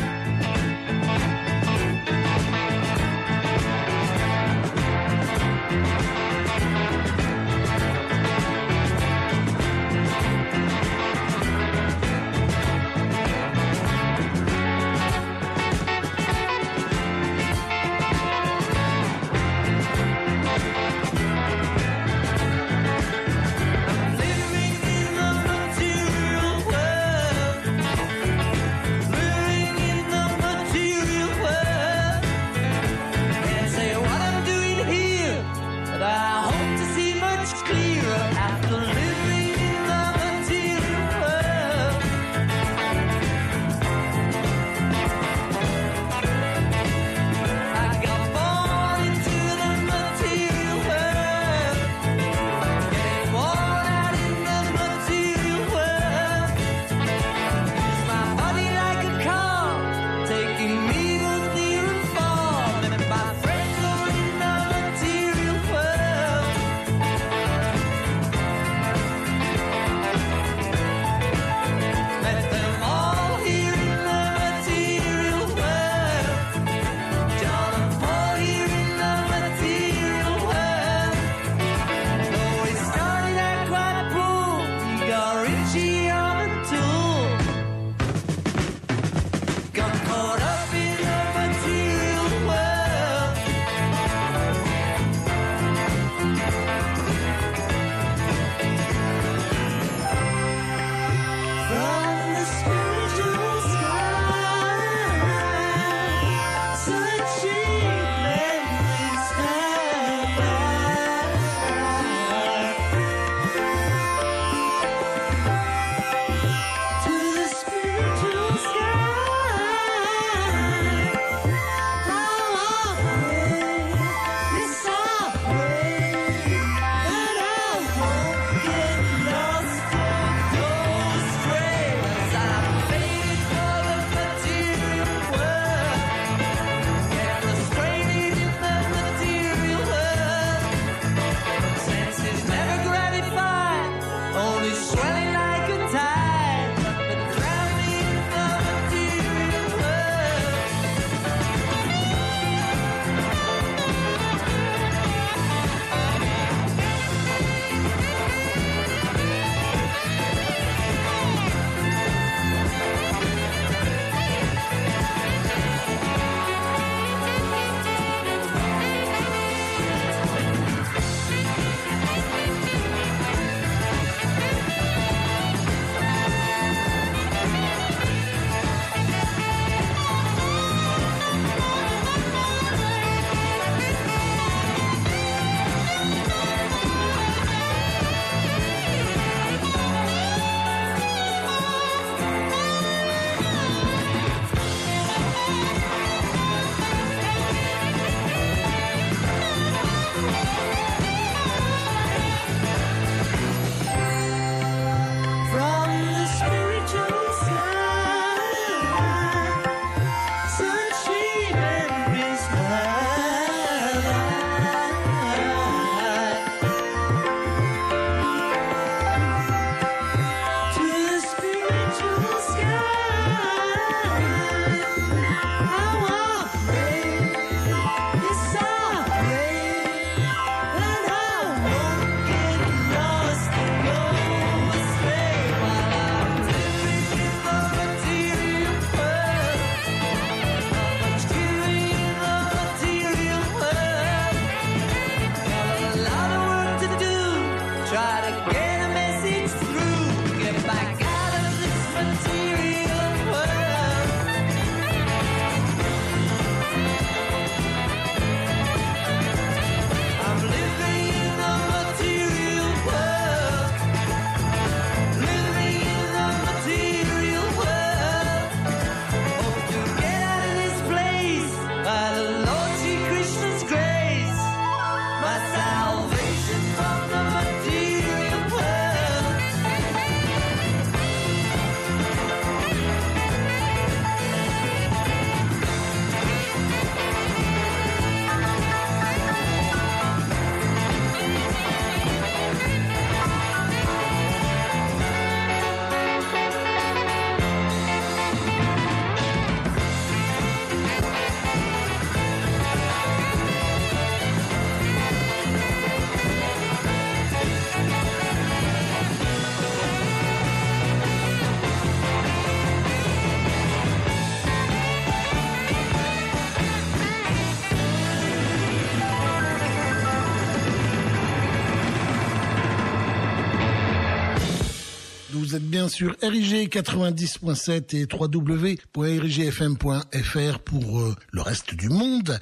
Bien sur RIG 90.7 et www.rigfm.fr pour euh, le reste du monde.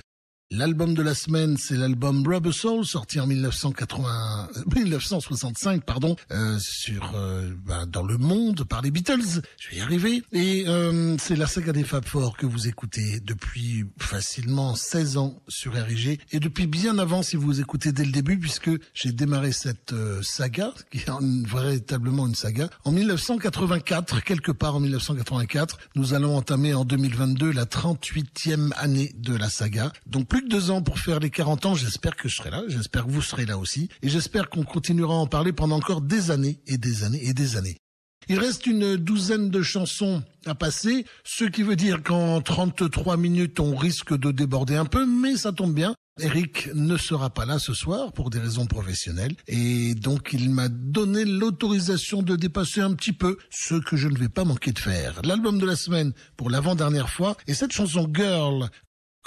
L'album de la semaine, c'est l'album Rubber Soul, sorti en 1980, 1965, pardon, euh, sur euh, bah, dans le monde par les Beatles. Je vais y arriver. Et euh, c'est la saga des Fab Four que vous écoutez depuis facilement 16 ans sur RIG et depuis bien avant si vous écoutez dès le début, puisque j'ai démarré cette euh, saga, qui est véritablement une saga, en 1984, quelque part en 1984. Nous allons entamer en 2022 la 38e année de la saga. Donc de deux ans pour faire les 40 ans. J'espère que je serai là. J'espère que vous serez là aussi. Et j'espère qu'on continuera à en parler pendant encore des années et des années et des années. Il reste une douzaine de chansons à passer, ce qui veut dire qu'en 33 minutes, on risque de déborder un peu, mais ça tombe bien. Eric ne sera pas là ce soir pour des raisons professionnelles et donc il m'a donné l'autorisation de dépasser un petit peu ce que je ne vais pas manquer de faire. L'album de la semaine pour l'avant-dernière fois et cette chanson Girl,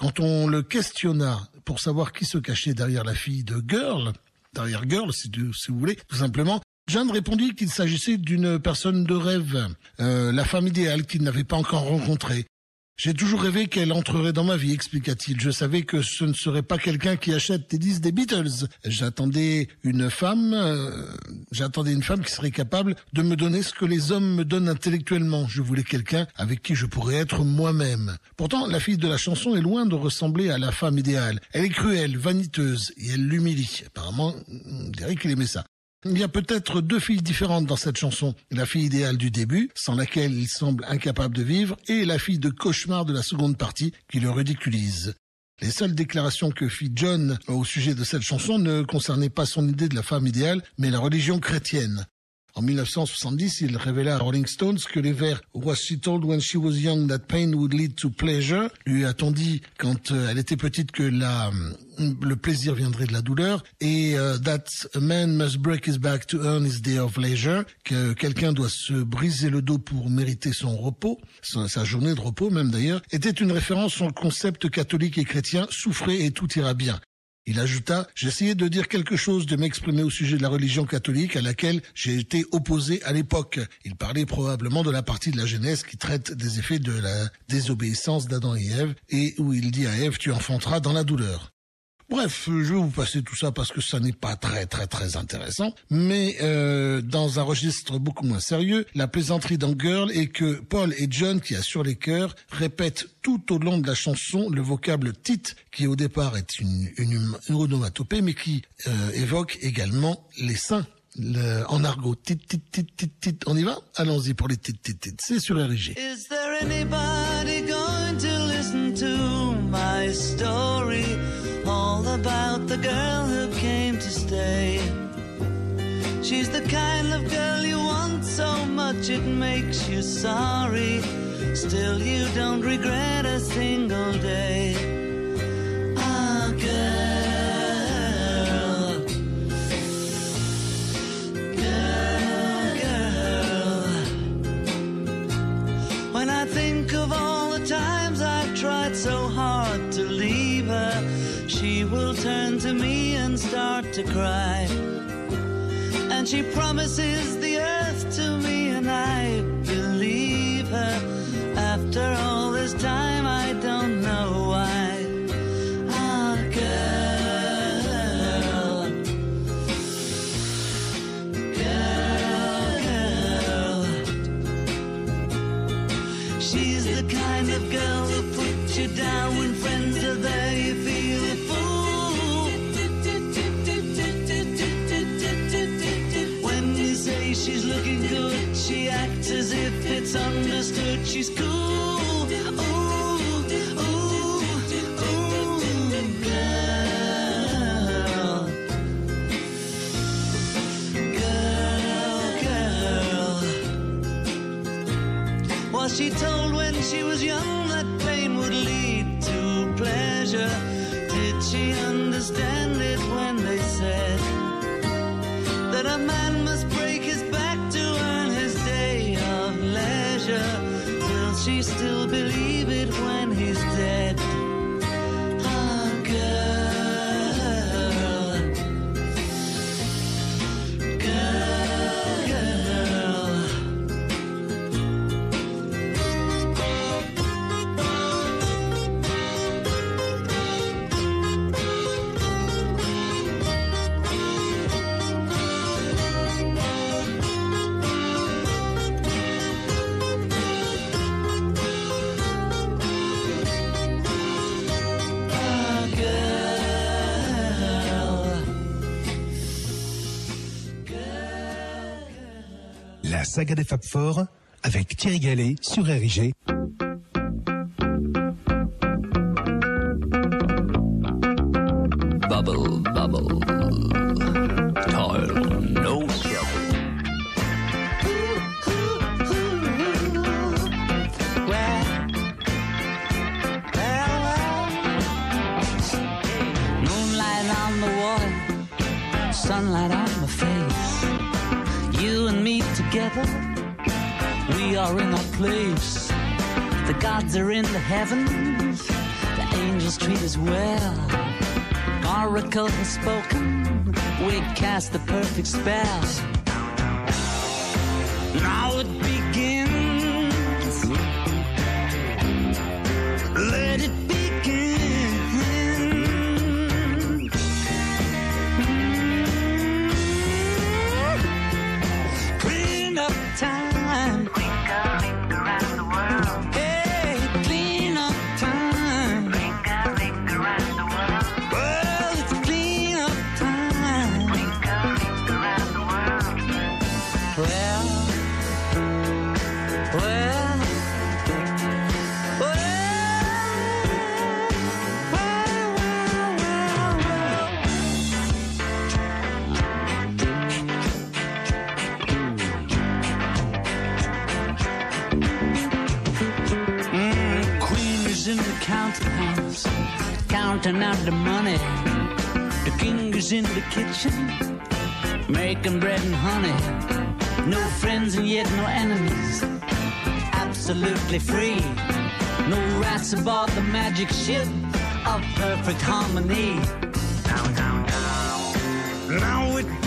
quand on le questionna pour savoir qui se cachait derrière la fille de Girl, derrière Girl si, vous voulez, tout simplement, John répondit qu'il s'agissait d'une personne de rêve, euh, la femme idéale qu'il n'avait pas encore rencontrée. J'ai toujours rêvé qu'elle entrerait dans ma vie, expliqua-t-il. Je savais que ce ne serait pas quelqu'un qui achète des disques des Beatles. J'attendais une femme, euh, j'attendais une femme qui serait capable de me donner ce que les hommes me donnent intellectuellement. Je voulais quelqu'un avec qui je pourrais être moi-même. Pourtant, la fille de la chanson est loin de ressembler à la femme idéale. Elle est cruelle, vaniteuse et elle l'humilie. Apparemment, on dirait aimait ça. Il y a peut-être deux filles différentes dans cette chanson. La fille idéale du début, sans laquelle il semble incapable de vivre, et la fille de cauchemar de la seconde partie, qui le ridiculise. Les seules déclarations que fit John au sujet de cette chanson ne concernaient pas son idée de la femme idéale, mais la religion chrétienne. En 1970, il révéla à Rolling Stones que les vers Was she told when she was young that pain would lead to pleasure lui a-t-on dit quand euh, elle était petite que la, euh, le plaisir viendrait de la douleur et euh, that a man must break his back to earn his day of leisure que quelqu'un doit se briser le dos pour mériter son repos, sa, sa journée de repos même d'ailleurs, était une référence au concept catholique et chrétien souffrez et tout ira bien. Il ajouta, j'essayais de dire quelque chose, de m'exprimer au sujet de la religion catholique à laquelle j'ai été opposé à l'époque. Il parlait probablement de la partie de la Genèse qui traite des effets de la désobéissance d'Adam et Ève et où il dit à Ève, tu enfanteras dans la douleur. Bref, je vais vous passer tout ça parce que ça n'est pas très très très intéressant, mais euh, dans un registre beaucoup moins sérieux, la plaisanterie dans Girl est que Paul et John, qui assurent les chœurs, répètent tout au long de la chanson le vocable tit, qui au départ est une, une, une onomatopée, mais qui euh, évoque également les seins. Le- en argot, tit, tit, tit, tit, tit. On y va? Allons-y pour les tit, tit, tit. C'est sur RIG. Is the girl who came to stay. She's the kind of girl you want so much it makes you sorry. Still, you don't regret a single day. Cry. And she promises the earth to me, she told when she was young that pain would lead to pleasure? Did she understand saga des Fab Four avec Thierry Gallet sur RIG. Oracle has spoken, we cast the perfect spell. In the counting house, counting out the money. The king is in the kitchen, making bread and honey. No friends and yet no enemies, absolutely free. No rats aboard the magic ship of perfect harmony. Now it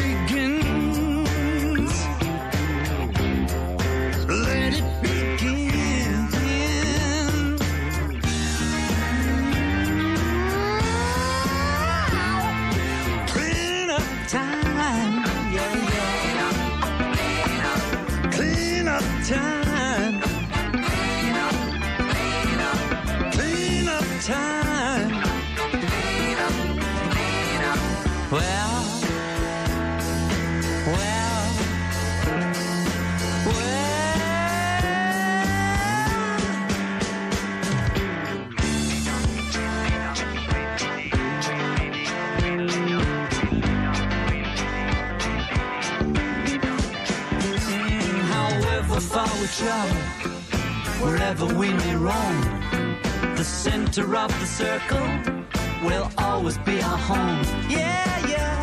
wherever we may roam, the center of the circle will always be our home. Yeah. Yeah,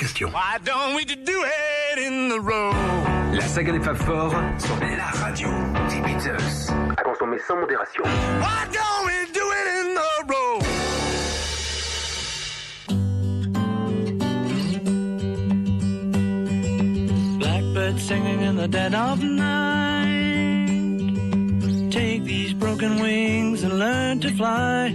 question. Why don't we do it in the road? La saga des Fab Four sur la radio des Beatles. À consommer sans modération. Why don't we do it in the road? Blackbird singing in the dead of night. Take these broken wings and learn to fly.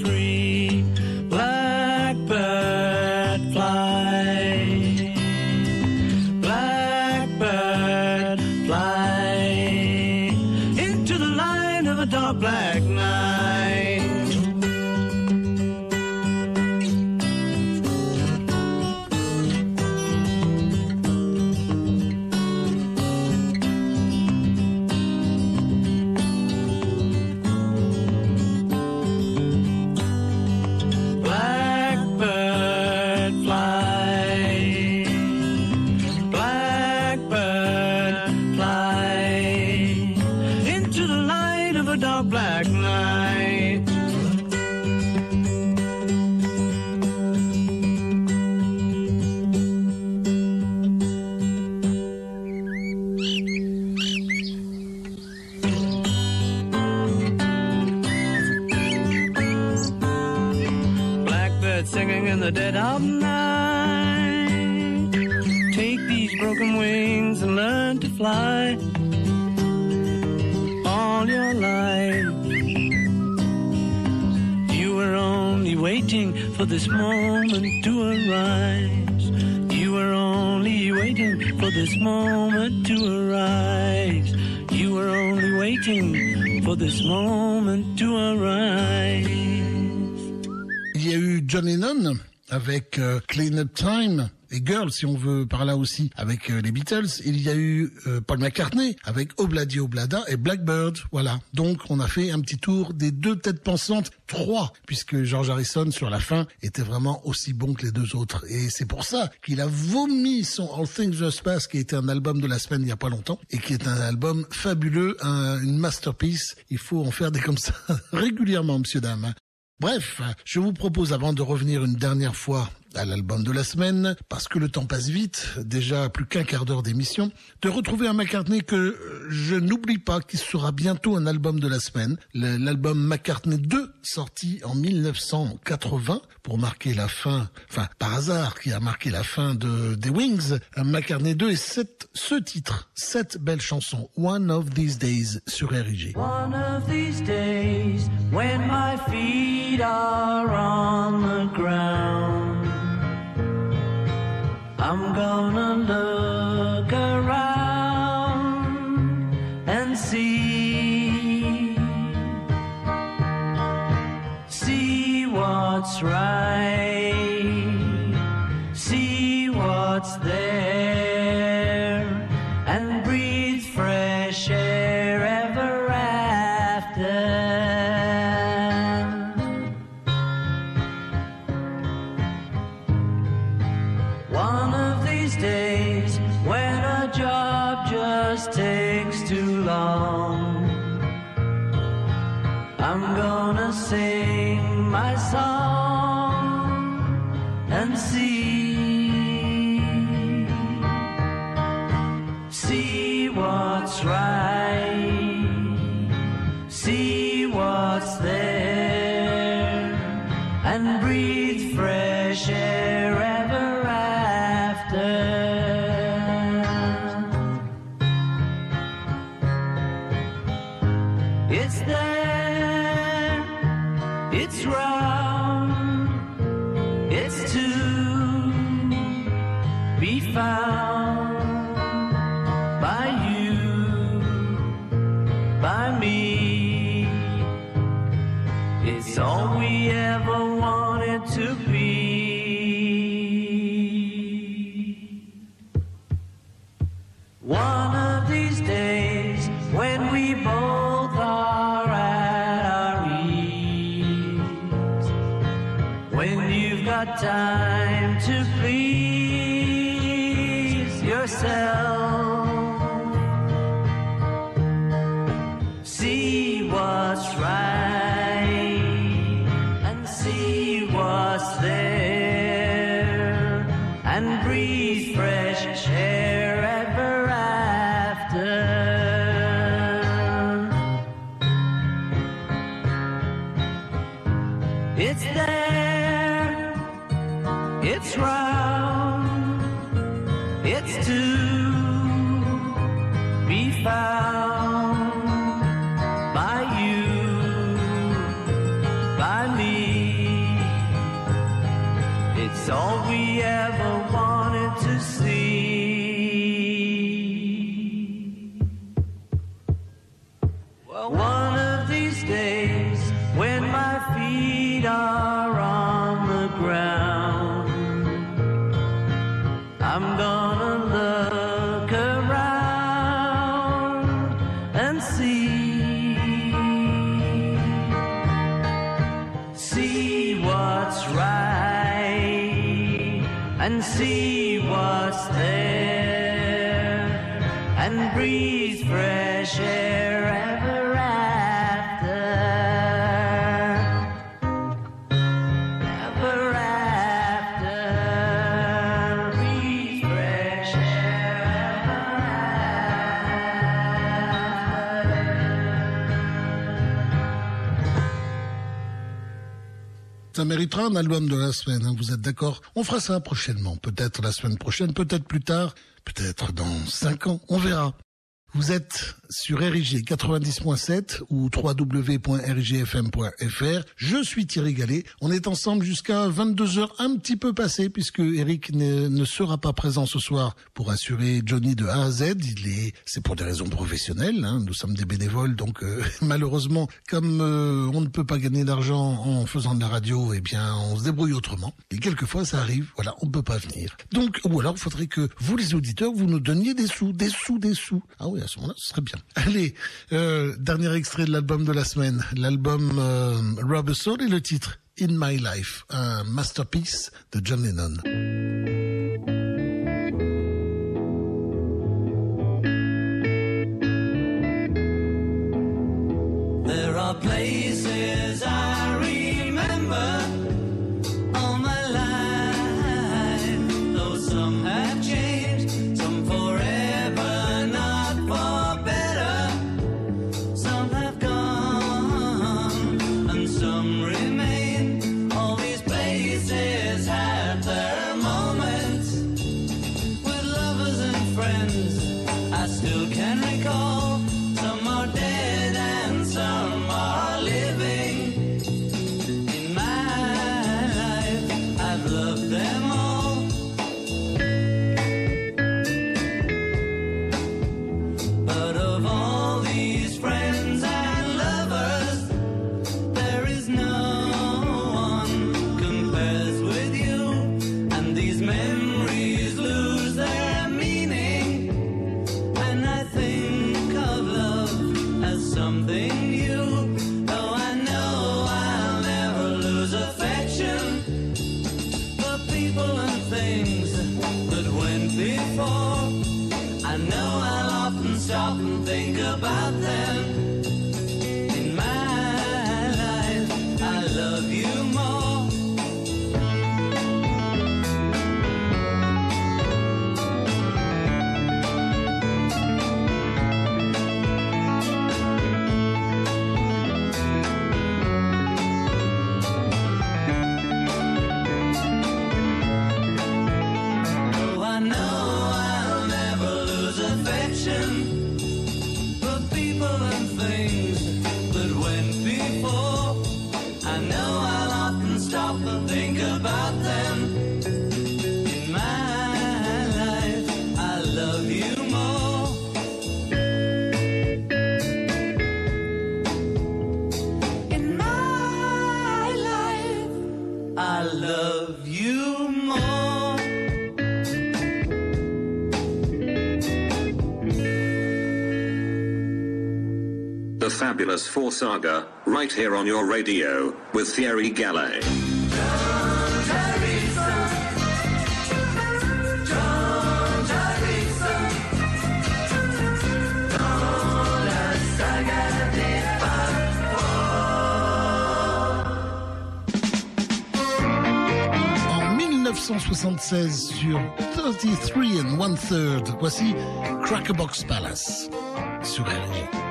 et Girl, si on veut par là aussi, avec euh, les Beatles. Il y a eu euh, Paul McCartney avec Obladi Oblada et Blackbird. Voilà. Donc on a fait un petit tour des deux têtes pensantes, trois, puisque George Harrison sur la fin était vraiment aussi bon que les deux autres. Et c'est pour ça qu'il a vomi son All Things Just Pass, qui était un album de la semaine il y a pas longtemps, et qui est un album fabuleux, un- une masterpiece. Il faut en faire des comme ça régulièrement, monsieur dame. Bref, je vous propose avant de revenir une dernière fois à l'album de la semaine, parce que le temps passe vite, déjà plus qu'un quart d'heure d'émission, de retrouver un McCartney que euh, je n'oublie pas, qui sera bientôt un album de la semaine, l'album McCartney 2, sorti en 1980, pour marquer la fin, enfin par hasard, qui a marqué la fin de des Wings, un McCartney 2 et sept, ce titre, cette belle chanson, One of These Days sur RIG. One of these days when my feet are on the ground, I'm gonna look around and see, see what's right, see what's there, Ça méritera un album de la semaine, hein, vous êtes d'accord? On fera ça prochainement, peut-être la semaine prochaine, peut-être plus tard, peut-être dans 5 ans, on verra. Vous êtes sur RIG 90.7 ou www.rigfm.fr. Je suis Thierry Gallet. On est ensemble jusqu'à 22h, un petit peu passé, puisque Eric ne, sera pas présent ce soir pour assurer Johnny de A à Z. Il est, c'est pour des raisons professionnelles. Hein. Nous sommes des bénévoles, donc euh, malheureusement, comme euh, on ne peut pas gagner d'argent en faisant de la radio, eh bien, on se débrouille autrement. Et quelquefois, ça arrive. Voilà, on ne peut pas venir. Donc, ou alors, il faudrait que vous, les auditeurs, vous nous donniez des sous, des sous, des sous. Ah oui, ce serait bien. Allez, euh, dernier extrait de l'album de la semaine. L'album euh, Rubber Soul et le titre In My Life, un masterpiece de John Lennon. Fabulous 4 Saga, right here on your radio, with Thierry Gallet. En 1976 sur 33 and One Third, voici Crackerbox Palace sur RG.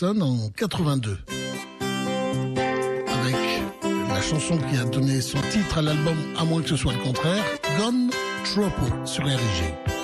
En 82. Avec la chanson qui a donné son titre à l'album, à moins que ce soit le contraire, Gone Trouble sur RG.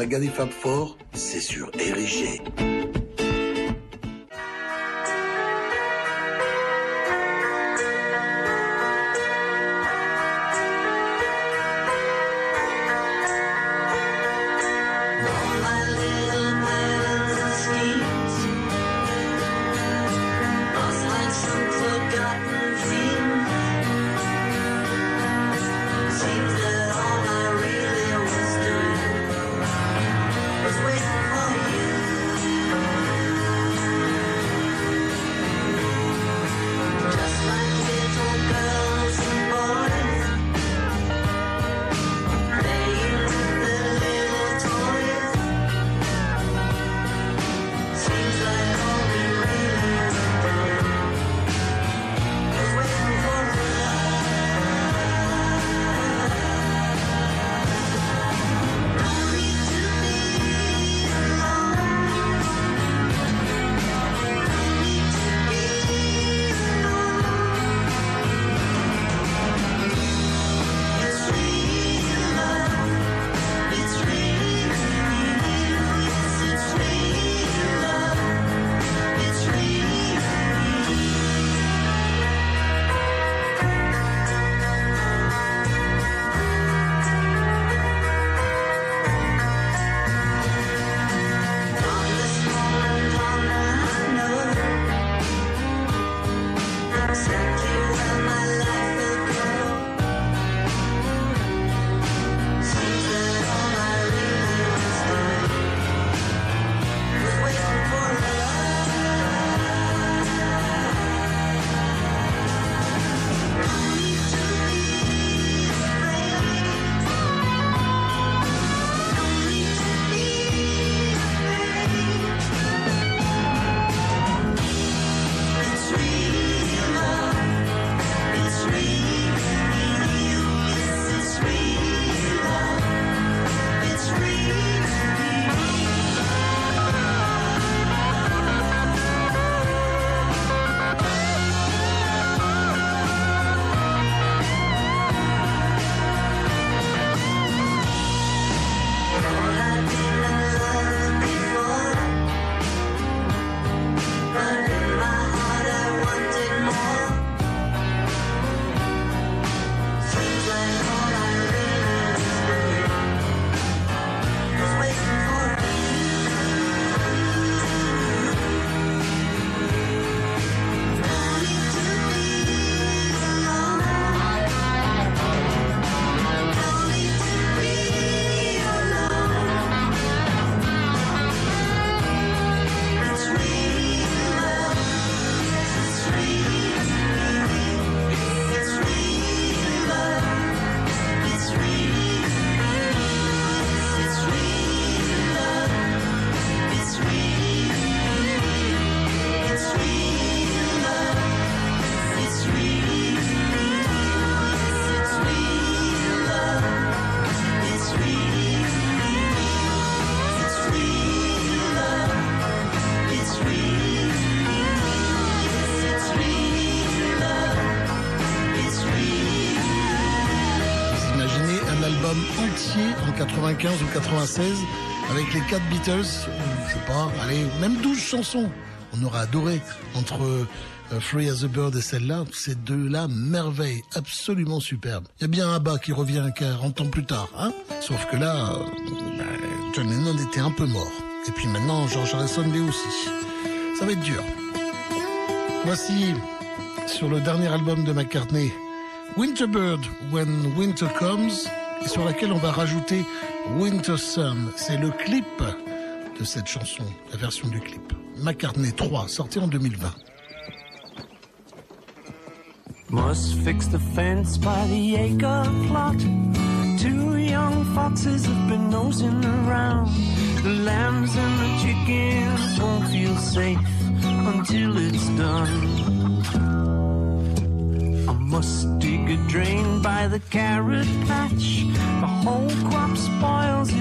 Saga des Fab Four, c'est sur Érigé. Ou 96 avec les quatre Beatles, ou, je sais pas, allez, même 12 chansons. On aura adoré entre euh, Free as a Bird et celle-là, ces deux-là, merveille, absolument superbe. Il y a bien un bas qui revient 40 ans plus tard, hein Sauf que là, euh, bah, John Lennon était un peu mort. Et puis maintenant, George Harrison l'est aussi. Ça va être dur. Voici, sur le dernier album de McCartney, Winterbird, When Winter Comes, et sur laquelle on va rajouter Winter Sun. C'est le clip de cette chanson, la version du clip. McCartney 3, sorti en 2020. Must fix the fence by the acre plot. Two young foxes have been nosing around. The lambs and the chickens won't feel safe until it's done. I must dig a drain by the carrot patch. The whole crop spoils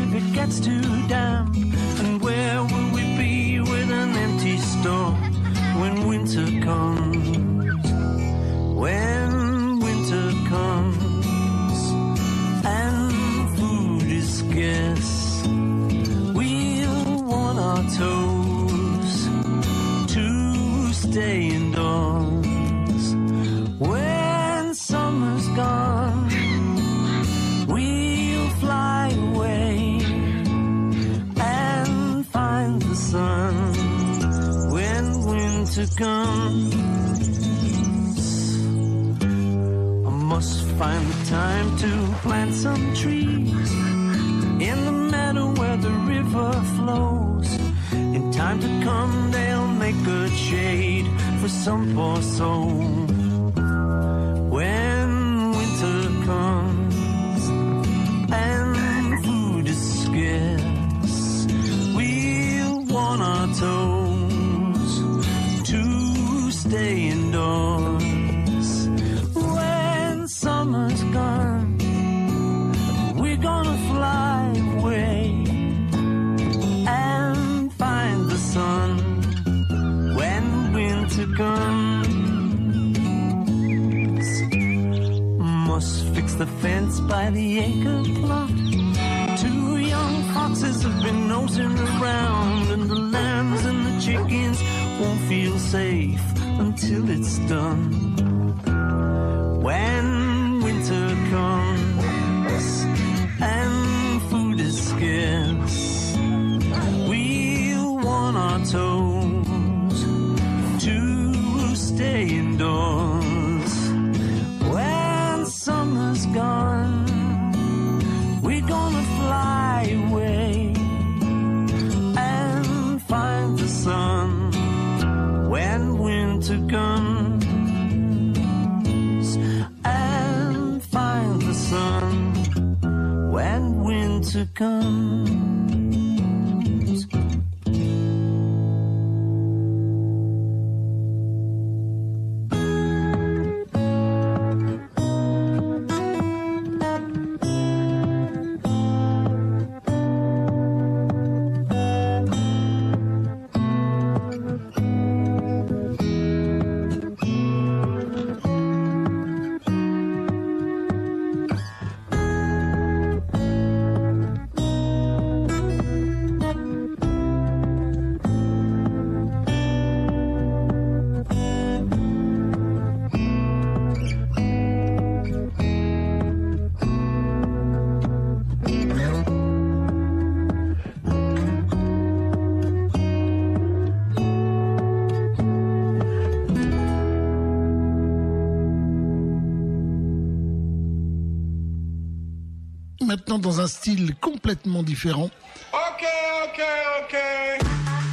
Maintenant dans un style complètement différent. Ok, ok, ok.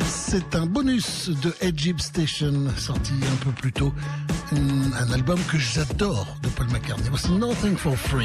C'est un bonus de Egypt Station sorti un peu plus tôt. Un, album que j'adore de Paul McCartney. Voici Nothing for Free.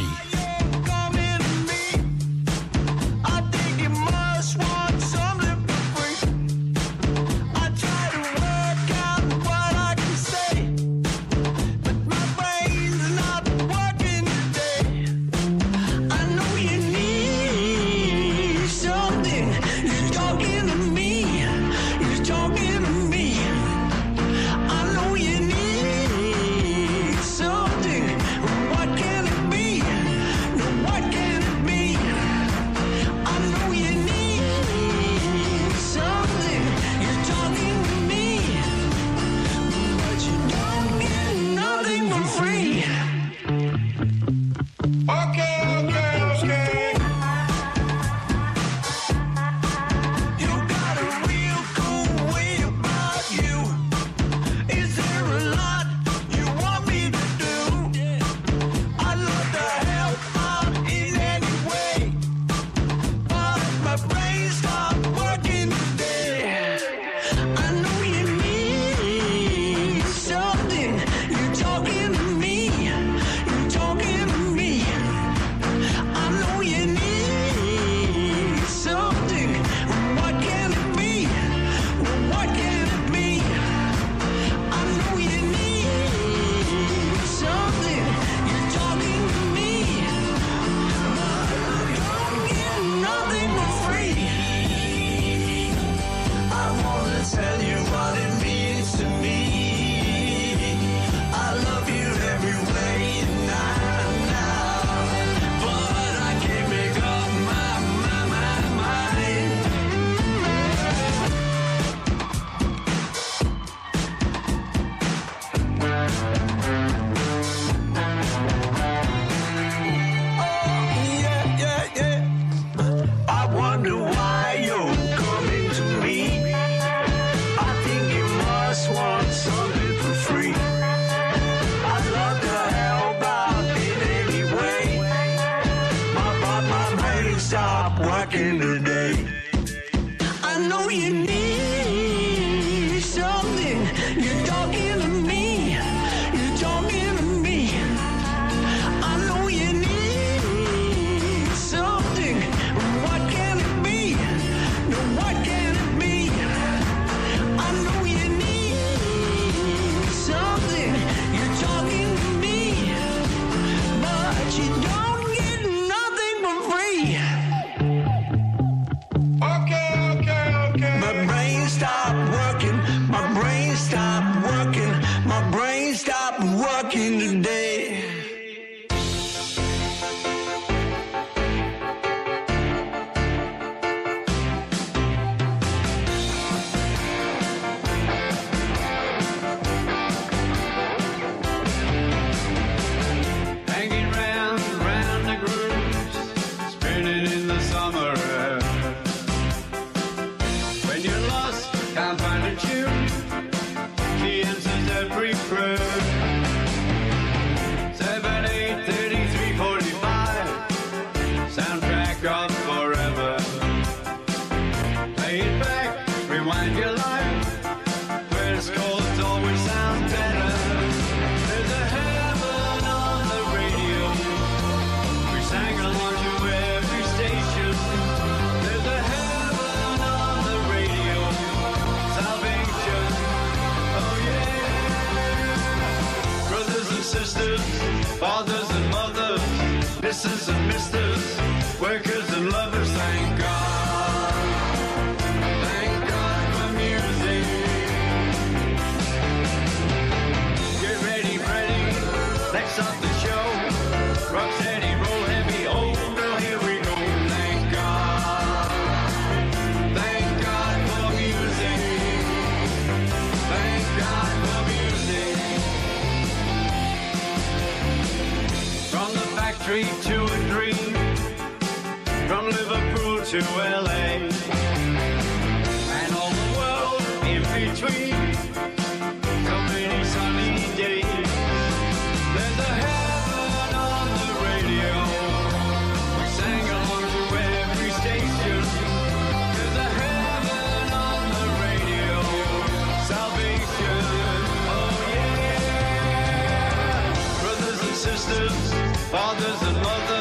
Fathers and mothers,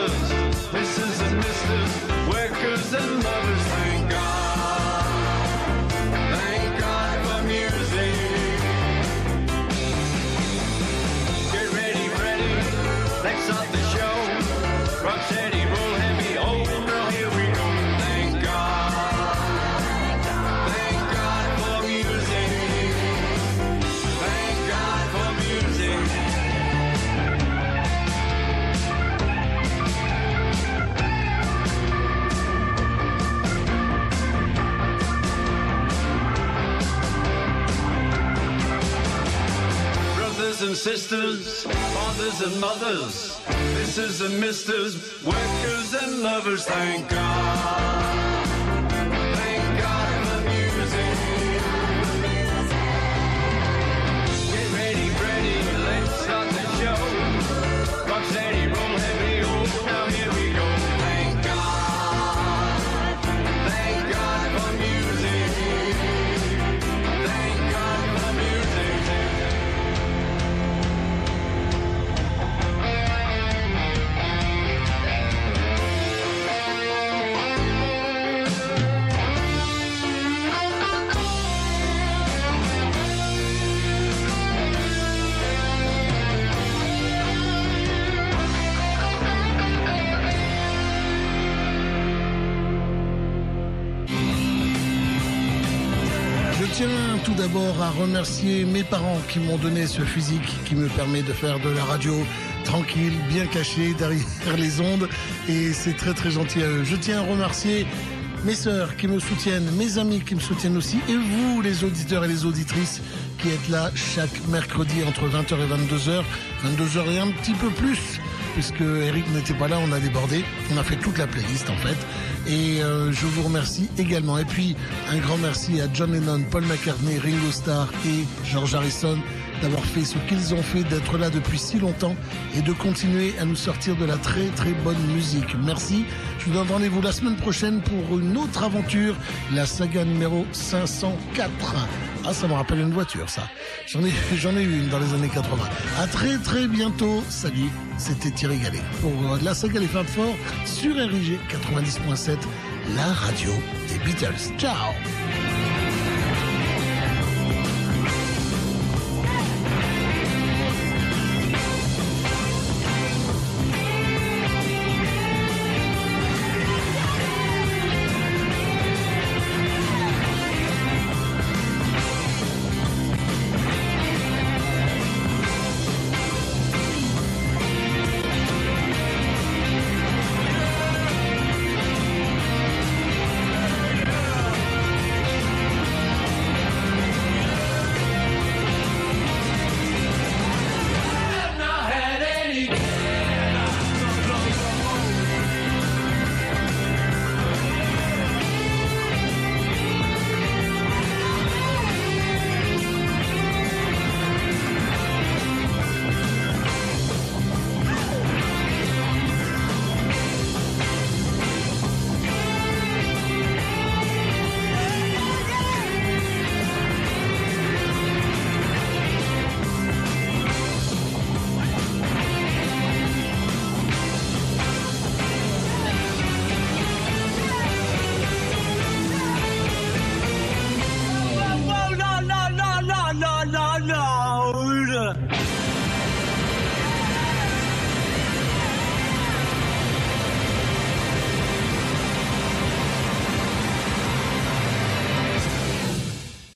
And sisters, fathers and mothers, misses and misters, workers and lovers, thank God. D'abord à remercier mes parents qui m'ont donné ce physique qui me permet de faire de la radio tranquille, bien caché derrière les ondes. Et c'est très très gentil à eux. Je tiens à remercier mes sœurs qui me soutiennent, mes amis qui me soutiennent aussi et vous les auditeurs et les auditrices qui êtes là chaque mercredi entre 20h et 22h, 22h et un petit peu plus puisque Eric n'était pas là, on a débordé, on a fait toute la playlist en fait. Et euh, je vous remercie également. Et puis un grand merci à John Lennon, Paul McCartney, Ringo Starr et George Harrison d'avoir fait ce qu'ils ont fait, d'être là depuis si longtemps et de continuer à nous sortir de la très très bonne musique. Merci. Je vous donne rendez-vous la semaine prochaine pour une autre aventure, la saga numéro 504. Ah, ça me rappelle une voiture, ça. J'en ai, j'en ai eu une dans les années 80. À très très bientôt. Salut, c'était Thierry Gallet pour la saga Les Femmes Forts sur RIG 90.7, la radio des Beatles. Ciao